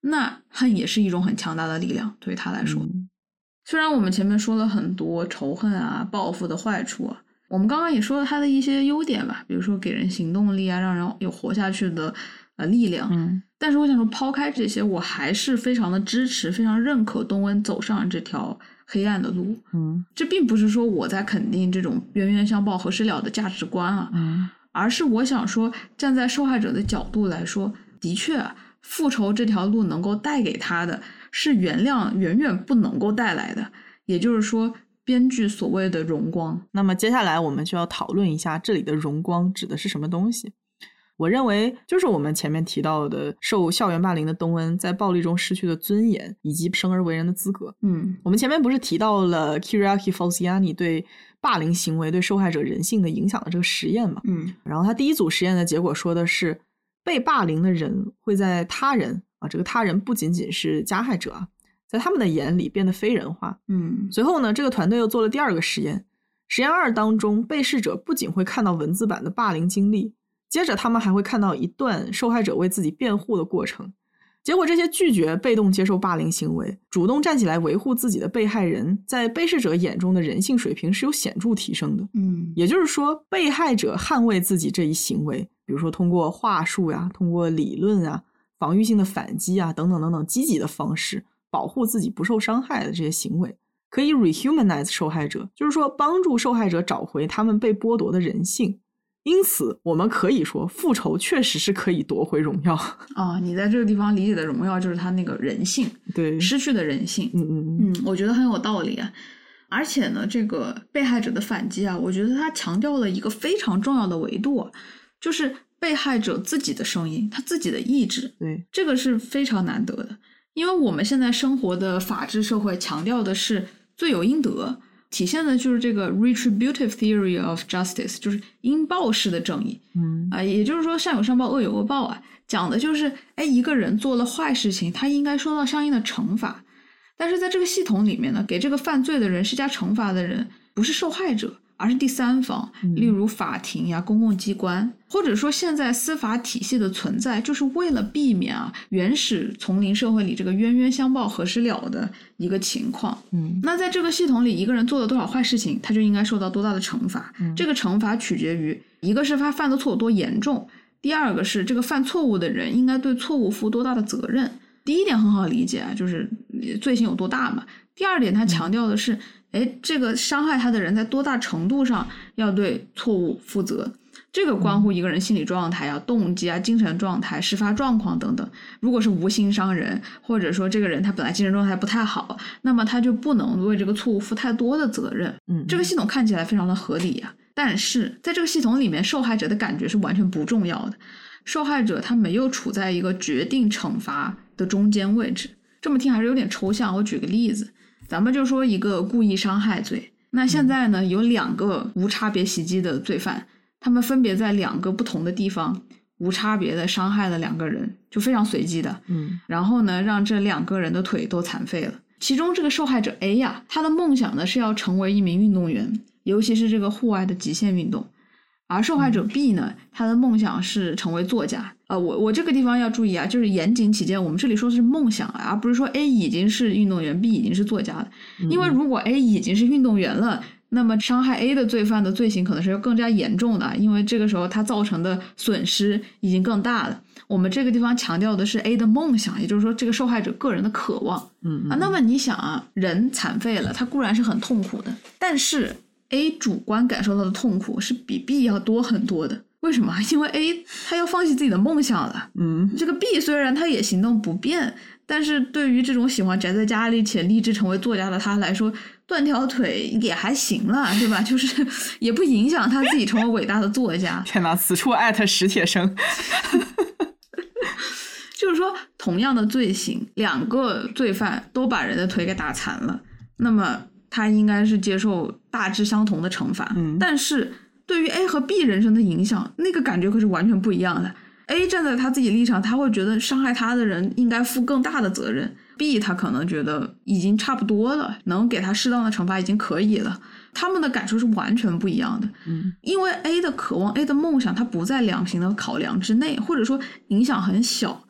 那恨也是一种很强大的力量，对于他来说。
嗯
虽然我们前面说了很多仇恨啊、报复的坏处啊，我们刚刚也说了他的一些优点吧，比如说给人行动力啊，让人有活下去的呃力量。
嗯
但是我想说，抛开这些，我还是非常的支持、非常认可东恩走上这条黑暗的路。
嗯
这并不是说我在肯定这种冤冤相报何时了的价值观啊，
嗯
而是我想说，站在受害者的角度来说，的确啊，复仇这条路能够带给他的是原谅远远不能够带来的，也就是说，编剧所谓的荣光。
那么接下来我们就要讨论一下这里的荣光指的是什么东西。我认为就是我们前面提到的，受校园霸凌的东恩在暴力中失去的尊严以及生而为人的资格。
嗯
我们前面不是提到了 Kiriaki Falciani 对霸凌行为对受害者人性的影响的这个实验嘛？
嗯
然后他第一组实验的结果说的是，被霸凌的人会在他人啊，这个他人不仅仅是加害者啊，在他们的眼里变得非人化。
嗯
随后呢，这个团队又做了第二个实验，实验二当中，被试者不仅会看到文字版的霸凌经历，接着他们还会看到一段受害者为自己辩护的过程。结果，这些拒绝被动接受霸凌行为、主动站起来维护自己的被害人，在被试者眼中的人性水平是有显著提升的。
嗯
也就是说，被害者捍卫自己这一行为，比如说通过话术呀、通过理论啊、防御性的反击啊等等等等积极的方式保护自己不受伤害的这些行为，可以 rehumanize 受害者，就是说帮助受害者找回他们被剥夺的人性。因此，我们可以说，复仇确实是可以夺回荣耀。
啊，你在这个地方理解的荣耀就是他那个人性
对，
失去的人性。
嗯嗯嗯
嗯，我觉得很有道理啊。而且呢，这个被害者的反击啊，我觉得他强调了一个非常重要的维度啊，就是被害者自己的声音，他自己的意志，
对，
这个是非常难得的。因为我们现在生活的法治社会强调的是罪有应得，体现的就是这个 retributive theory of justice，就是应报式的正义。
嗯
啊，也就是说善有善报，恶有恶报啊，讲的就是，哎，一个人做了坏事情，他应该受到相应的惩罚。但是在这个系统里面呢，给这个犯罪的人施加惩罚的人不是受害者，而是第三方，
嗯
例如法庭呀、公共机关，或者说现在司法体系的存在，就是为了避免啊原始丛林社会里这个冤冤相报何时了的一个情况。
嗯
那在这个系统里，一个人做了多少坏事情，他就应该受到多大的惩罚。
嗯
这个惩罚取决于一个是他犯的错有多严重，第二个是这个犯错误的人应该对错误负多大的责任。第一点很好理解啊，就是呃罪行有多大嘛。第二点，他强调的是，哎，这个伤害他的人在多大程度上要对错误负责。这个关乎一个人心理状态啊、动机啊、精神状态、事发状况等等。如果是无心伤人，或者说这个人他本来精神状态不太好，那么他就不能为这个错误负太多的责任。
嗯，
这个系统看起来非常的合理呀、但是在这个系统里面，受害者的感觉是完全不重要的。受害者他没有处在一个决定惩罚的中间位置。这么听还是有点抽象。我举个例子，咱们就说一个故意伤害罪。那现在呢，有两个无差别袭击的罪犯，他们分别在两个不同的地方无差别的伤害了两个人，就非常随机的。
嗯
然后呢，让这两个人的腿都残废了。其中这个受害者 A 呀，他的梦想呢是要成为一名运动员，尤其是这个户外的极限运动。而受害者 B 呢，他的梦想是成为作家。呃，我我这个地方要注意啊，就是严谨起见，我们这里说的是梦想啊，而不是说 A 已经是运动员，B 已经是作家了。因为如果 A 已经是运动员了，那么伤害 A 的罪犯的罪行可能是要更加严重的，因为这个时候他造成的损失已经更大了。我们这个地方强调的是 A 的梦想，也就是说这个受害者个人的渴望
嗯
啊。那么你想啊，人残废了，他固然是很痛苦的，但是 A 主观感受到的痛苦是比 B 要多很多的。为什么？因为 A 他要放弃自己的梦想了。
嗯
这个 B 虽然他也行动不便，但是对于这种喜欢宅在家里且立志成为作家的他来说，断条腿也还行了，对吧？就是也不影响他自己成为伟大的作家。
天哪，此处艾特史铁生。
就是说，同样的罪行，两个罪犯都把人的腿给打残了，那么他应该是接受大致相同的惩罚。
嗯
但是对于 A 和 B 人生的影响，那个感觉可是完全不一样的。A 站在他自己立场，他会觉得伤害他的人应该负更大的责任；B 他可能觉得已经差不多了，能给他适当的惩罚已经可以了。他们的感受是完全不一样的。
嗯
因为 A 的渴望、A 的梦想，它不在量刑的考量之内，或者说影响很小。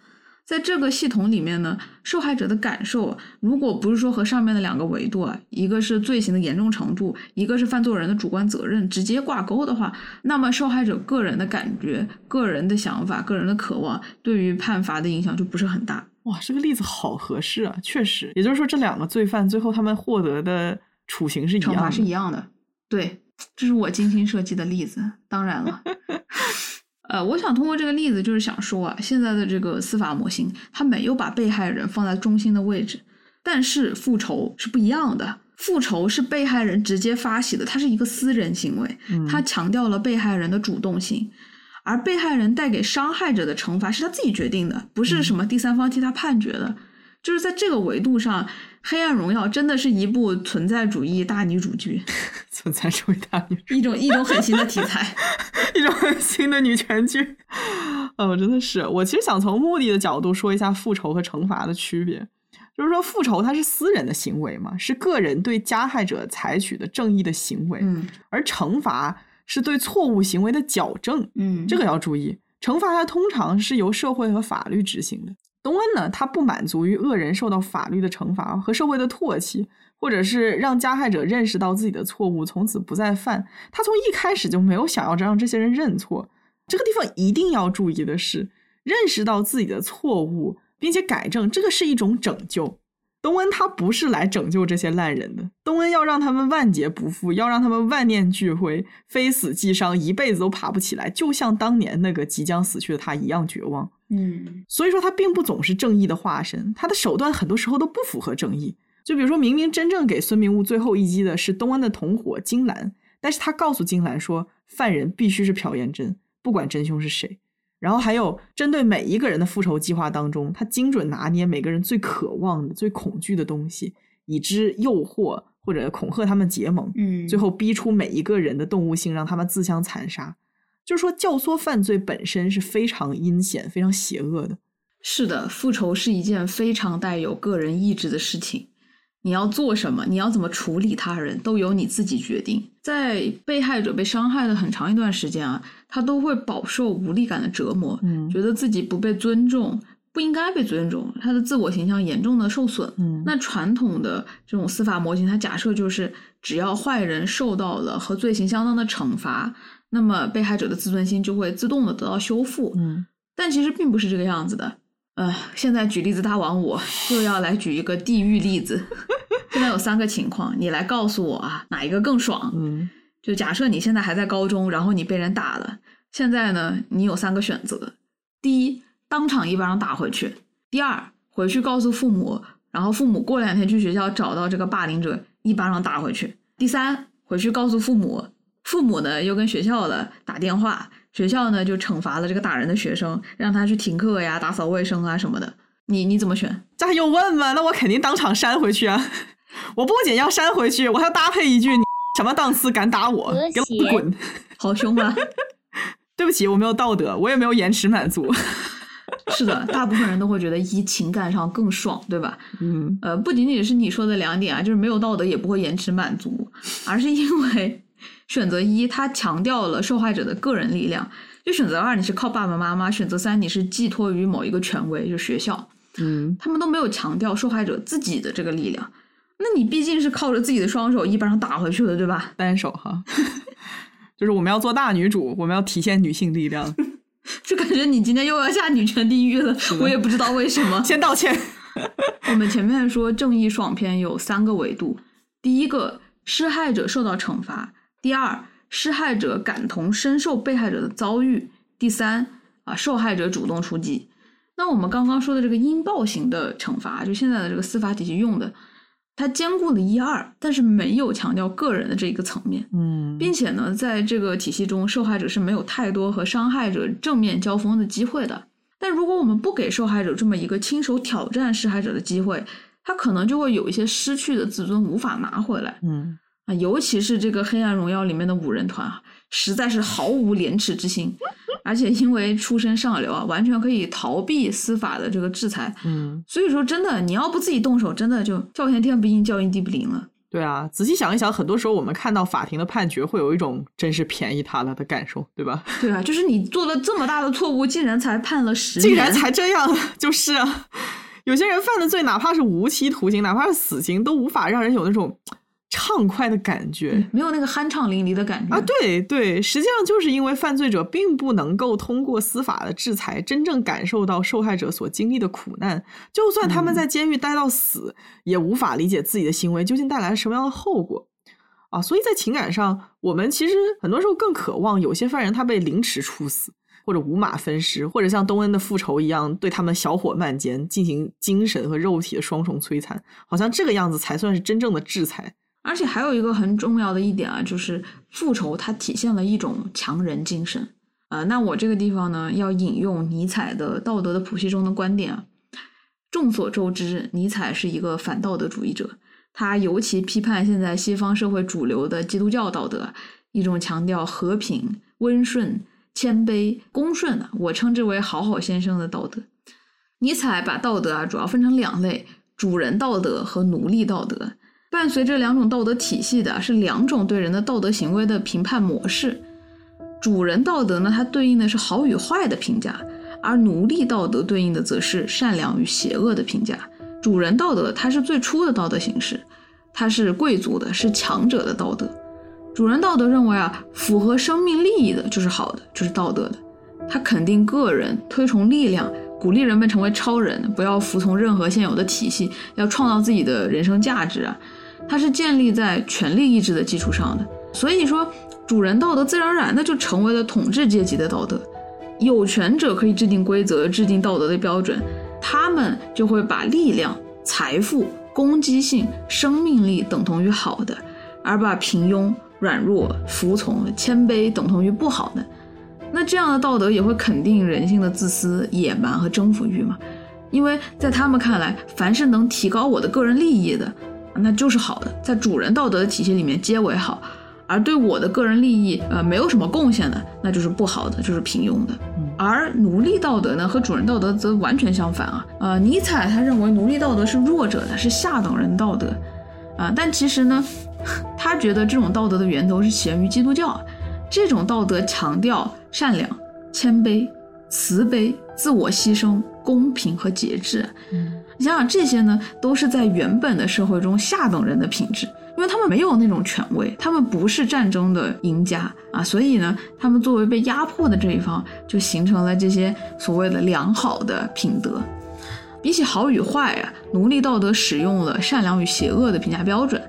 在这个系统里面呢，受害者的感受，如果不是说和上面的两个维度啊，一个是罪行的严重程度，一个是犯罪人的主观责任直接挂钩的话，那么受害者个人的感觉、个人的想法、个人的渴望，对于判罚的影响就不是很大。
哇，这个例子好合适啊，确实，也就是说，这两个罪犯最后他们获得的处刑是一样的，
惩罚是一样的。对，这是我精心设计的例子。当然了，呃，我想通过这个例子，就是想说啊，现在的这个司法模型，它没有把被害人放在中心的位置，但是复仇是不一样的。复仇是被害人直接发起的，它是一个私人行为，
嗯
它强调了被害人的主动性，而被害人带给伤害者的惩罚是他自己决定的，不是什么第三方替他判决的。就是在这个维度上，《黑暗荣耀》真的是一部存在主义大女主剧，
存在主义大女主，
一种一种很新的题材。
一种很新的女权剧。哦，真的是，我其实想从目的的角度说一下复仇和惩罚的区别。就是说，复仇它是私人的行为嘛，是个人对加害者采取的正义的行为，
嗯
而惩罚是对错误行为的矫正。
嗯，
这个要注意，惩罚它通常是由社会和法律执行的。东恩呢，他不满足于恶人受到法律的惩罚和社会的唾弃，或者是让加害者认识到自己的错误，从此不再犯。他从一开始就没有想要让这些人认错。这个地方一定要注意的是，认识到自己的错误并且改正，这个是一种拯救。东恩他不是来拯救这些烂人的，东恩要让他们万劫不复，要让他们万念俱灰，非死即伤，一辈子都爬不起来，就像当年那个即将死去的他一样绝望。
嗯
所以说，他并不总是正义的化身，他的手段很多时候都不符合正义。就比如说明明真正给孙明悟最后一击的是东安的同伙金兰，但是他告诉金兰说，犯人必须是朴妍真，不管真凶是谁。然后还有针对每一个人的复仇计划当中，他精准拿捏每个人最渴望的、最恐惧的东西，以之诱惑或者恐吓他们结盟，
嗯，
最后逼出每一个人的动物性，让他们自相残杀。就是说，教唆犯罪本身是非常阴险、非常邪恶的。
是的，复仇是一件非常带有个人意志的事情。你要做什么，你要怎么处理他人，都由你自己决定。在被害者被伤害的很长一段时间啊，他都会饱受无力感的折磨，
嗯
觉得自己不被尊重，不应该被尊重，他的自我形象严重的受损。
嗯
那传统的这种司法模型，它假设就是只要坏人受到了和罪行相当的惩罚，那么被害者的自尊心就会自动的得到修复。
嗯
但其实并不是这个样子的。呃，现在举例子大王，我又要来举一个地狱例子。现在有三个情况，你来告诉我啊，哪一个更爽？
嗯
就假设你现在还在高中，然后你被人打了，现在呢，你有三个选择：第一，当场一巴掌打回去；第二，回去告诉父母，然后父母过两天去学校找到这个霸凌者，一巴掌打回去；第三，回去告诉父母，父母呢又跟学校的打电话，学校呢就惩罚了这个打人的学生，让他去停课呀、打扫卫生啊什么的。你你怎么选？
这还用问吗？那我肯定当场扇回去啊！我不仅要扇回去，我还要搭配一句：“你什么档次敢打我？给我
谐
滚
好凶啊！！”
对不起，我没有道德，我也没有延迟满足。
是的，大部分人都会觉得一情感上更爽，对吧？
嗯
呃，不仅仅是你说的两点啊，就是没有道德也不会延迟满足，而是因为选择一，它强调了受害者的个人力量；就选择二，你是靠爸爸妈妈；选择三，你是寄托于某一个权威，就学校，
嗯
他们都没有强调受害者自己的这个力量。那你毕竟是靠着自己的双手一巴掌打回去的，对吧？
单手哈，就是我们要做大女主，我们要体现女性力量。
就感觉你今天又要下女权地狱了，我也不知道为什么。
先道歉。
我们前面说正义爽片有三个维度，第一个施害者受到惩罚，第二施害者感同身受被害者的遭遇，第三啊受害者主动出击。那我们刚刚说的这个应报型的惩罚，就现在的这个司法体系用的，它兼顾了一二，但是没有强调个人的这一个层面。
嗯
并且呢，在这个体系中，受害者是没有太多和伤害者正面交锋的机会的。但如果我们不给受害者这么一个亲手挑战施害者的机会，他可能就会有一些失去的自尊无法拿回来。
嗯
啊，尤其是这个《黑暗荣耀》里面的五人团啊，实在是毫无廉耻之心，而且因为出身上流啊，完全可以逃避司法的这个制裁。
嗯，
所以说，真的你要不自己动手，真的就叫天天不应，叫应地不灵了。
对啊，仔细想一想，很多时候我们看到法庭的判决，会有一种真是便宜他了的感受，对吧？
对啊，就是你做了这么大的错误，竟然才判了十年，
竟然才这样，就是啊。有些人犯的罪，哪怕是无期徒刑，哪怕是死刑，都无法让人有那种畅快的感觉。
没有那个酣畅淋漓的感觉
啊！对对，实际上就是因为犯罪者并不能够通过司法的制裁，真正感受到受害者所经历的苦难。就算他们在监狱待到死，也无法理解自己的行为究竟带来了什么样的后果啊！所以在情感上，我们其实很多时候更渴望有些犯人他被凌迟处死，或者五马分尸，或者像东恩的复仇一样对他们小火慢煎，进行精神和肉体的双重摧残。好像这个样子才算是真正的制裁。
而且还有一个很重要的一点啊，就是复仇它体现了一种强人精神。呃，那我这个地方呢，要引用尼采的《道德的谱系》中的观点啊。众所周知，尼采是一个反道德主义者，他尤其批判现在西方社会主流的基督教道德，一种强调和平、温顺、谦卑、恭顺的，我称之为“好好先生”的道德。尼采把道德啊主要分成两类：主人道德和奴隶道德。伴随这两种道德体系的是两种对人的道德行为的评判模式。主人道德呢，它对应的是好与坏的评价，而奴隶道德对应的则是善良与邪恶的评价。主人道德它是最初的道德形式，它是贵族的，是强者的道德。主人道德认为啊，符合生命利益的就是好的，就是道德的。它肯定个人，推崇力量，鼓励人们成为超人，不要服从任何现有的体系，要创造自己的人生价值啊。它是建立在权力意志的基础上的，所以说主人道德自然而然的就成为了统治阶级的道德。有权者可以制定规则，制定道德的标准，他们就会把力量、财富、攻击性、生命力等同于好的，而把平庸、软弱、服从、谦卑等同于不好的。那这样的道德也会肯定人性的自私、野蛮和征服欲嘛？因为在他们看来，凡是能提高我的个人利益的。那就是好的，在主人道德的体系里面皆为好，而对我的个人利益呃没有什么贡献的，那就是不好的，就是平庸的。而奴隶道德呢和主人道德则完全相反啊。呃，尼采他认为奴隶道德是弱者的，是下等人道德啊。但其实呢，他觉得这种道德的源头是起源于基督教，这种道德强调善良、谦卑、慈悲、自我牺牲、公平和节制。你想想，这些呢，都是在原本的社会中下等人的品质，因为他们没有那种权威，他们不是战争的赢家啊，所以呢，他们作为被压迫的这一方，就形成了这些所谓的良好的品德。比起好与坏啊，奴隶道德使用了善良与邪恶的评价标准，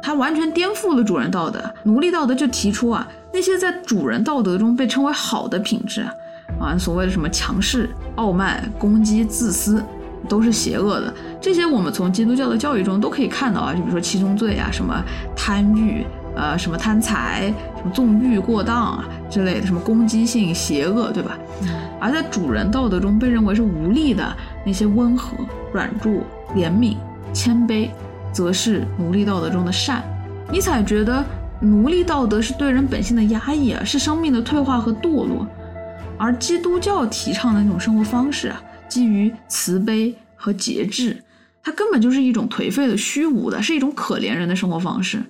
它完全颠覆了主人道德。奴隶道德就提出啊，那些在主人道德中被称为好的品质啊，啊，所谓的什么强势、傲慢、攻击、自私。都是邪恶的，这些我们从基督教的教育中都可以看到啊，就比如说七宗罪啊，什么贪欲，呃，什么贪财，什么纵欲过当啊之类的，什么攻击性、邪恶，对吧？而在主人道德中被认为是无力的那些温和、软弱、怜悯、谦卑，则是奴隶道德中的善。尼采觉得奴隶道德是对人本性的压抑啊，是生命的退化和堕落，而基督教提倡的那种生活方式啊。基于慈悲和节制，它根本就是一种颓废的、虚无的，是一种可怜人的生活方式。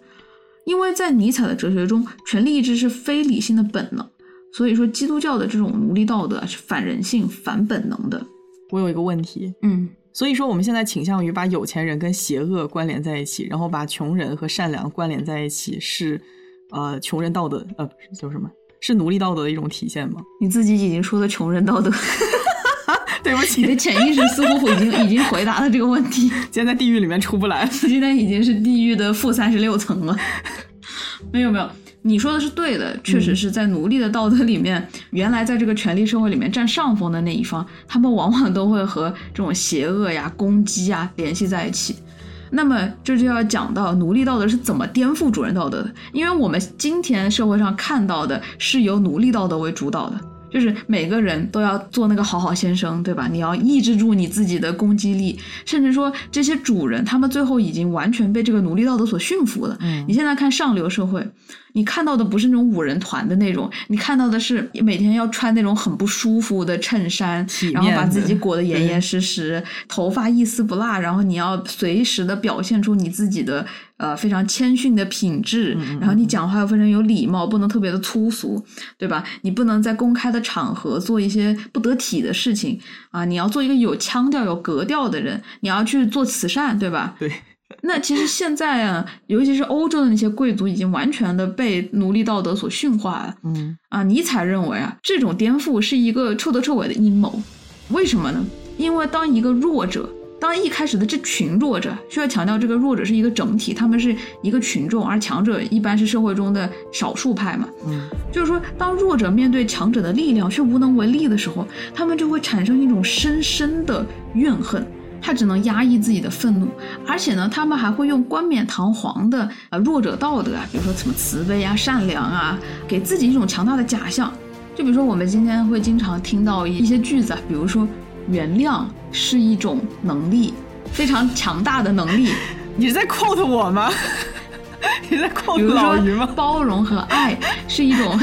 因为在尼采的哲学中，权力意志是非理性的本能，所以说基督教的这种奴隶道德是反人性、反本能的。
我有一个问题，
嗯，
所以说我们现在倾向于把有钱人跟邪恶关联在一起，然后把穷人和善良关联在一起，是呃穷人道德呃叫什么？是奴隶道德的一种体现吗？
你自己已经说了穷人道德。
对不起，
你的潜意识似乎已经已经回答了这个问题。
现在地狱里面出不来，
现在已经是地狱的负三十六层了。没有没有，你说的是对的，确实是在奴隶的道德里面，原来在这个权力社会里面占上风的那一方，他们往往都会和这种邪恶呀、攻击呀联系在一起。那么这就要讲到奴隶道德是怎么颠覆主人道德的，因为我们今天社会上看到的是由奴隶道德为主导的。就是每个人都要做那个好好先生，对吧？你要抑制住你自己的攻击力，甚至说这些主人他们最后已经完全被这个奴隶道德所驯服了。
嗯
你现在看上流社会，你看到的不是那种五人团的那种，你看到的是每天要穿那种很不舒服的衬衫
体，
然后把自己裹得严严实实，头发一丝不落，然后你要随时的表现出你自己的呃非常谦逊的品质，
嗯
然后你讲话又非常有礼貌，不能特别的粗俗，对吧？你不能在公开的场合做一些不得体的事情啊！你要做一个有腔调、有格调的人，你要去做慈善，对吧？
对，
那其实现在啊，尤其是欧洲的那些贵族，已经完全的被奴隶道德所驯化了
嗯
啊！尼采认为啊，这种颠覆是一个彻头彻尾的阴谋。为什么呢？因为当一个弱者，当一开始的这群弱者，需要强调这个弱者是一个整体，他们是一个群众，而强者一般是社会中的少数派嘛。
嗯
就是说，当弱者面对强者的力量却无能为力的时候，他们就会产生一种深深的怨恨。他只能压抑自己的愤怒，而且呢，他们还会用冠冕堂皇的呃弱者道德啊，比如说什么慈悲啊、善良啊，给自己一种强大的假象。就比如说，我们今天会经常听到一些句子啊，比如说“原谅是一种能力，非常强大的能力”，
你是在 quote 我吗？你在
比
quote
如
老于吗？
包容和爱是一种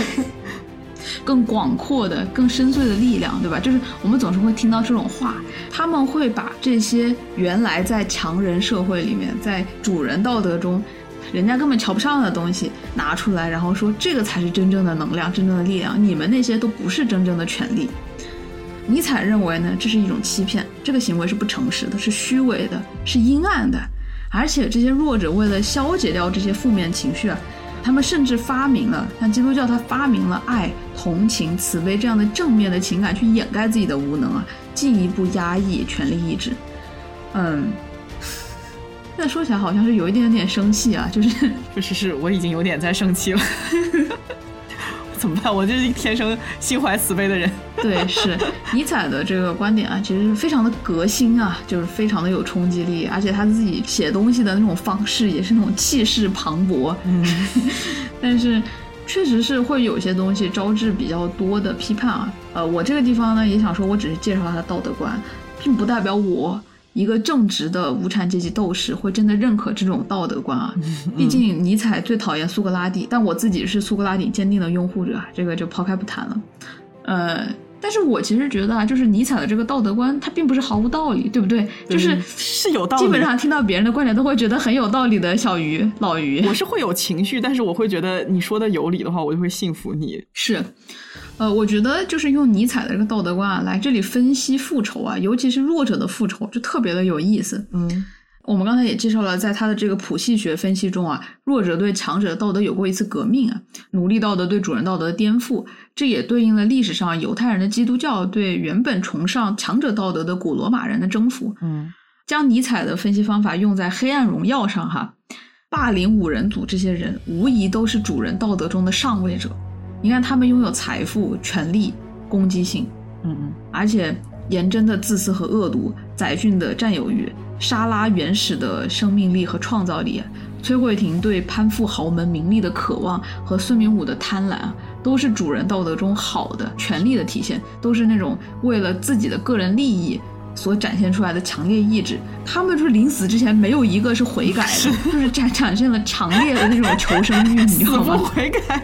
更广阔的、更深邃的力量，对吧？就是我们总是会听到这种话，他们会把这些原来在强人社会里面，在主人道德中。人家根本瞧不上的东西拿出来，然后说这个才是真正的能量、真正的力量，你们那些都不是真正的权利。尼采认为呢，这是一种欺骗，这个行为是不诚实的，是虚伪的，是阴暗的。而且这些弱者为了消解掉这些负面情绪啊，他们甚至发明了，像基督教，他发明了爱、同情、慈悲这样的正面的情感去掩盖自己的无能啊，进一步压抑权力意志。嗯，现在说起来好像是有一点点生气啊，就是
就是是，我已经有点在生气了。怎么办？我就是一天生心怀慈悲的人。
对，是尼采的这个观点啊，其实非常的革新啊，就是非常的有冲击力，而且他自己写东西的那种方式也是那种气势磅礴。
嗯，
但是确实是会有些东西招致比较多的批判啊。呃，我这个地方呢也想说，我只是介绍他的道德观，并不代表我一个正直的无产阶级斗士会真的认可这种道德观啊。毕竟尼采最讨厌苏格拉底，但我自己是苏格拉底坚定的拥护者，这个就抛开不谈了。呃。但是我其实觉得啊，就是尼采的这个道德观，它并不是毫无道理，对不对？就是
是有道理。
基本上听到别人的观点都会觉得很有道理的。小鱼，老鱼，
我是会有情绪，但是我会觉得你说的有理的话，我就会信服你。
是，呃，我觉得就是用尼采的这个道德观啊，来这里分析复仇啊，尤其是弱者的复仇，就特别的有意思。
嗯
我们刚才也介绍了，在他的这个谱系学分析中啊，弱者对强者的道德有过一次革命啊，奴隶道德对主人道德的颠覆，这也对应了历史上犹太人的基督教对原本崇尚强者道德的古罗马人的征服。
嗯
将尼采的分析方法用在《黑暗荣耀》上，哈，霸凌五人组这些人无疑都是主人道德中的上位者。你看，他们拥有财富、权力、攻击性，
嗯嗯
而且颜真的自私和恶毒，载俊的占有欲，莎拉原始的生命力和创造力，崔慧婷对攀附豪门名利的渴望和孙明武的贪婪啊，都是主人道德中好的权力的体现，都是那种为了自己的个人利益。所展现出来的强烈意志，他们就是临死之前没有一个是悔改的，就是展展现了强烈的那种求生欲，你知道吗？
悔改。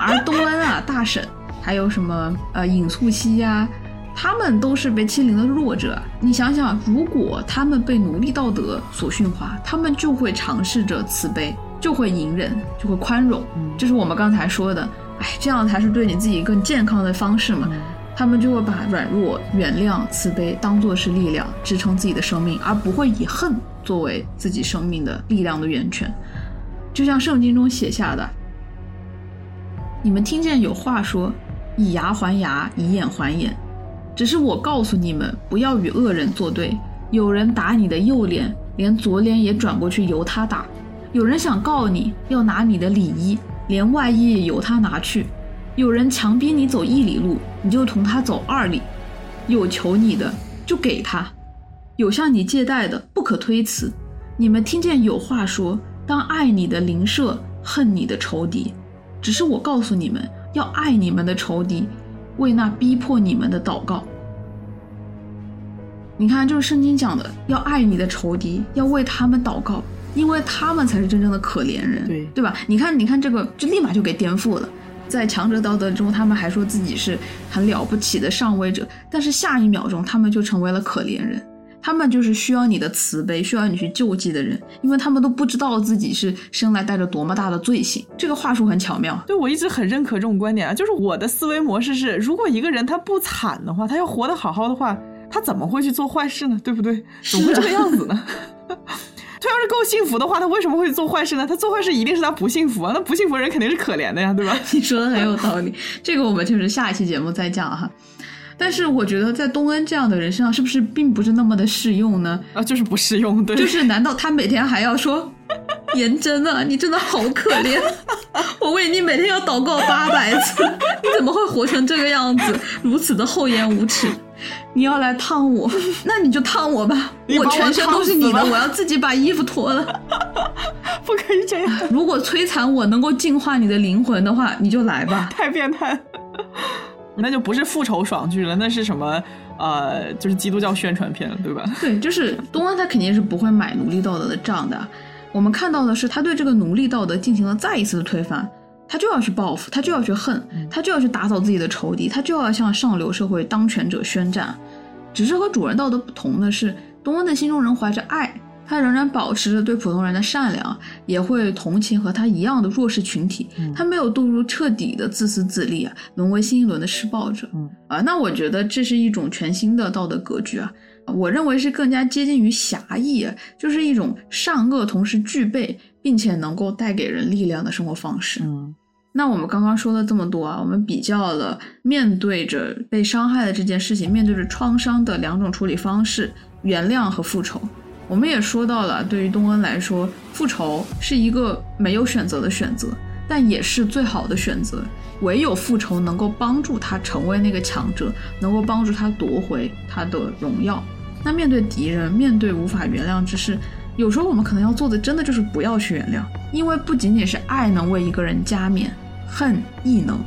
而东恩啊、大婶，还有什么呃尹素汐呀，他们都是被欺凌的弱者。你想想，如果他们被奴隶道德所驯化，他们就会尝试着慈悲，就会隐忍，就会宽容。
嗯
这是我们刚才说的，哎，这样才是对你自己更健康的方式嘛。他们就会把软弱、原谅、慈悲当做是力量，支撑自己的生命，而不会以恨作为自己生命的力量的源泉。就像圣经中写下的，你们听见有话说：“以牙还牙，以眼还眼。”只是我告诉你们，不要与恶人作对。有人打你的右脸，连左脸也转过去由他打；有人想告你，要拿你的里衣，连外衣也由他拿去；有人强逼你走一里路，你就同他走二里；有求你的，就给他；有向你借贷的，不可推辞。你们听见有话说：“当爱你的邻舍，恨你的仇敌。”只是我告诉你们，要爱你们的仇敌，为那逼迫你们的祷告。你看，就是圣经讲的，要爱你的仇敌，要为他们祷告，因为他们才是真正的可怜人，
对
对吧？你看，你看这个，就立马就给颠覆了。在强者道德中，他们还说自己是很了不起的上位者，但是下一秒钟，他们就成为了可怜人。他们就是需要你的慈悲，需要你去救济的人，因为他们都不知道自己是生来带着多么大的罪行。这个话术很巧妙。
对我一直很认可这种观点啊，就是我的思维模式是，如果一个人他不惨的话，他要活得好好的话，他怎么会去做坏事呢？对不对？怎么会这个样子呢？他要是够幸福的话，他为什么会做坏事呢？他做坏事一定是他不幸福啊，那不幸福的人肯定是可怜的呀，对吧？
你说的很有道理，这个我们就是下一期节目再讲哈。但是我觉得在东恩这样的人身上，是不是并不是那么的适用呢？
啊，就是不适用，对，
就是难道他每天还要说，颜真啊，你真的好可怜，我为你每天要祷告八百次，你怎么会活成这个样子，如此的厚颜无耻？你要来烫我，那你就烫我吧，
我
全身都是你的，我要自己把衣服脱了，
不可以这样。
如果摧残我能够净化你的灵魂的话，你就来吧。
太变态。那就不是复仇爽剧了，那是什么？呃，就是基督教宣传片了，对吧？
对，就是东恩他肯定是不会买奴隶道德的账的。我们看到的是他对这个奴隶道德进行了再一次的推翻，他就要去报复，他就要去恨，他就要去打倒自己的仇敌，他就要向上流社会当权者宣战。只是和主人道德不同的是，东恩的心中仍怀着爱。他仍然保持着对普通人的善良，也会同情和他一样的弱势群体。他没有堕入彻底的自私自利啊，沦为新一轮的施暴者。啊，那我觉得这是一种全新的道德格局啊。我认为是更加接近于侠义，就是一种善恶同时具备，并且能够带给人力量的生活方式。
嗯，
那我们刚刚说了这么多啊，我们比较了面对着被伤害的这件事情，面对着创伤的两种处理方式：原谅和复仇。我们也说到了，对于东恩来说，复仇是一个没有选择的选择，但也是最好的选择。唯有复仇能够帮助他成为那个强者，能够帮助他夺回他的荣耀。那面对敌人，面对无法原谅之事，有时候我们可能要做的，真的就是不要去原谅，因为不仅仅是爱能为一个人加冕，恨亦能。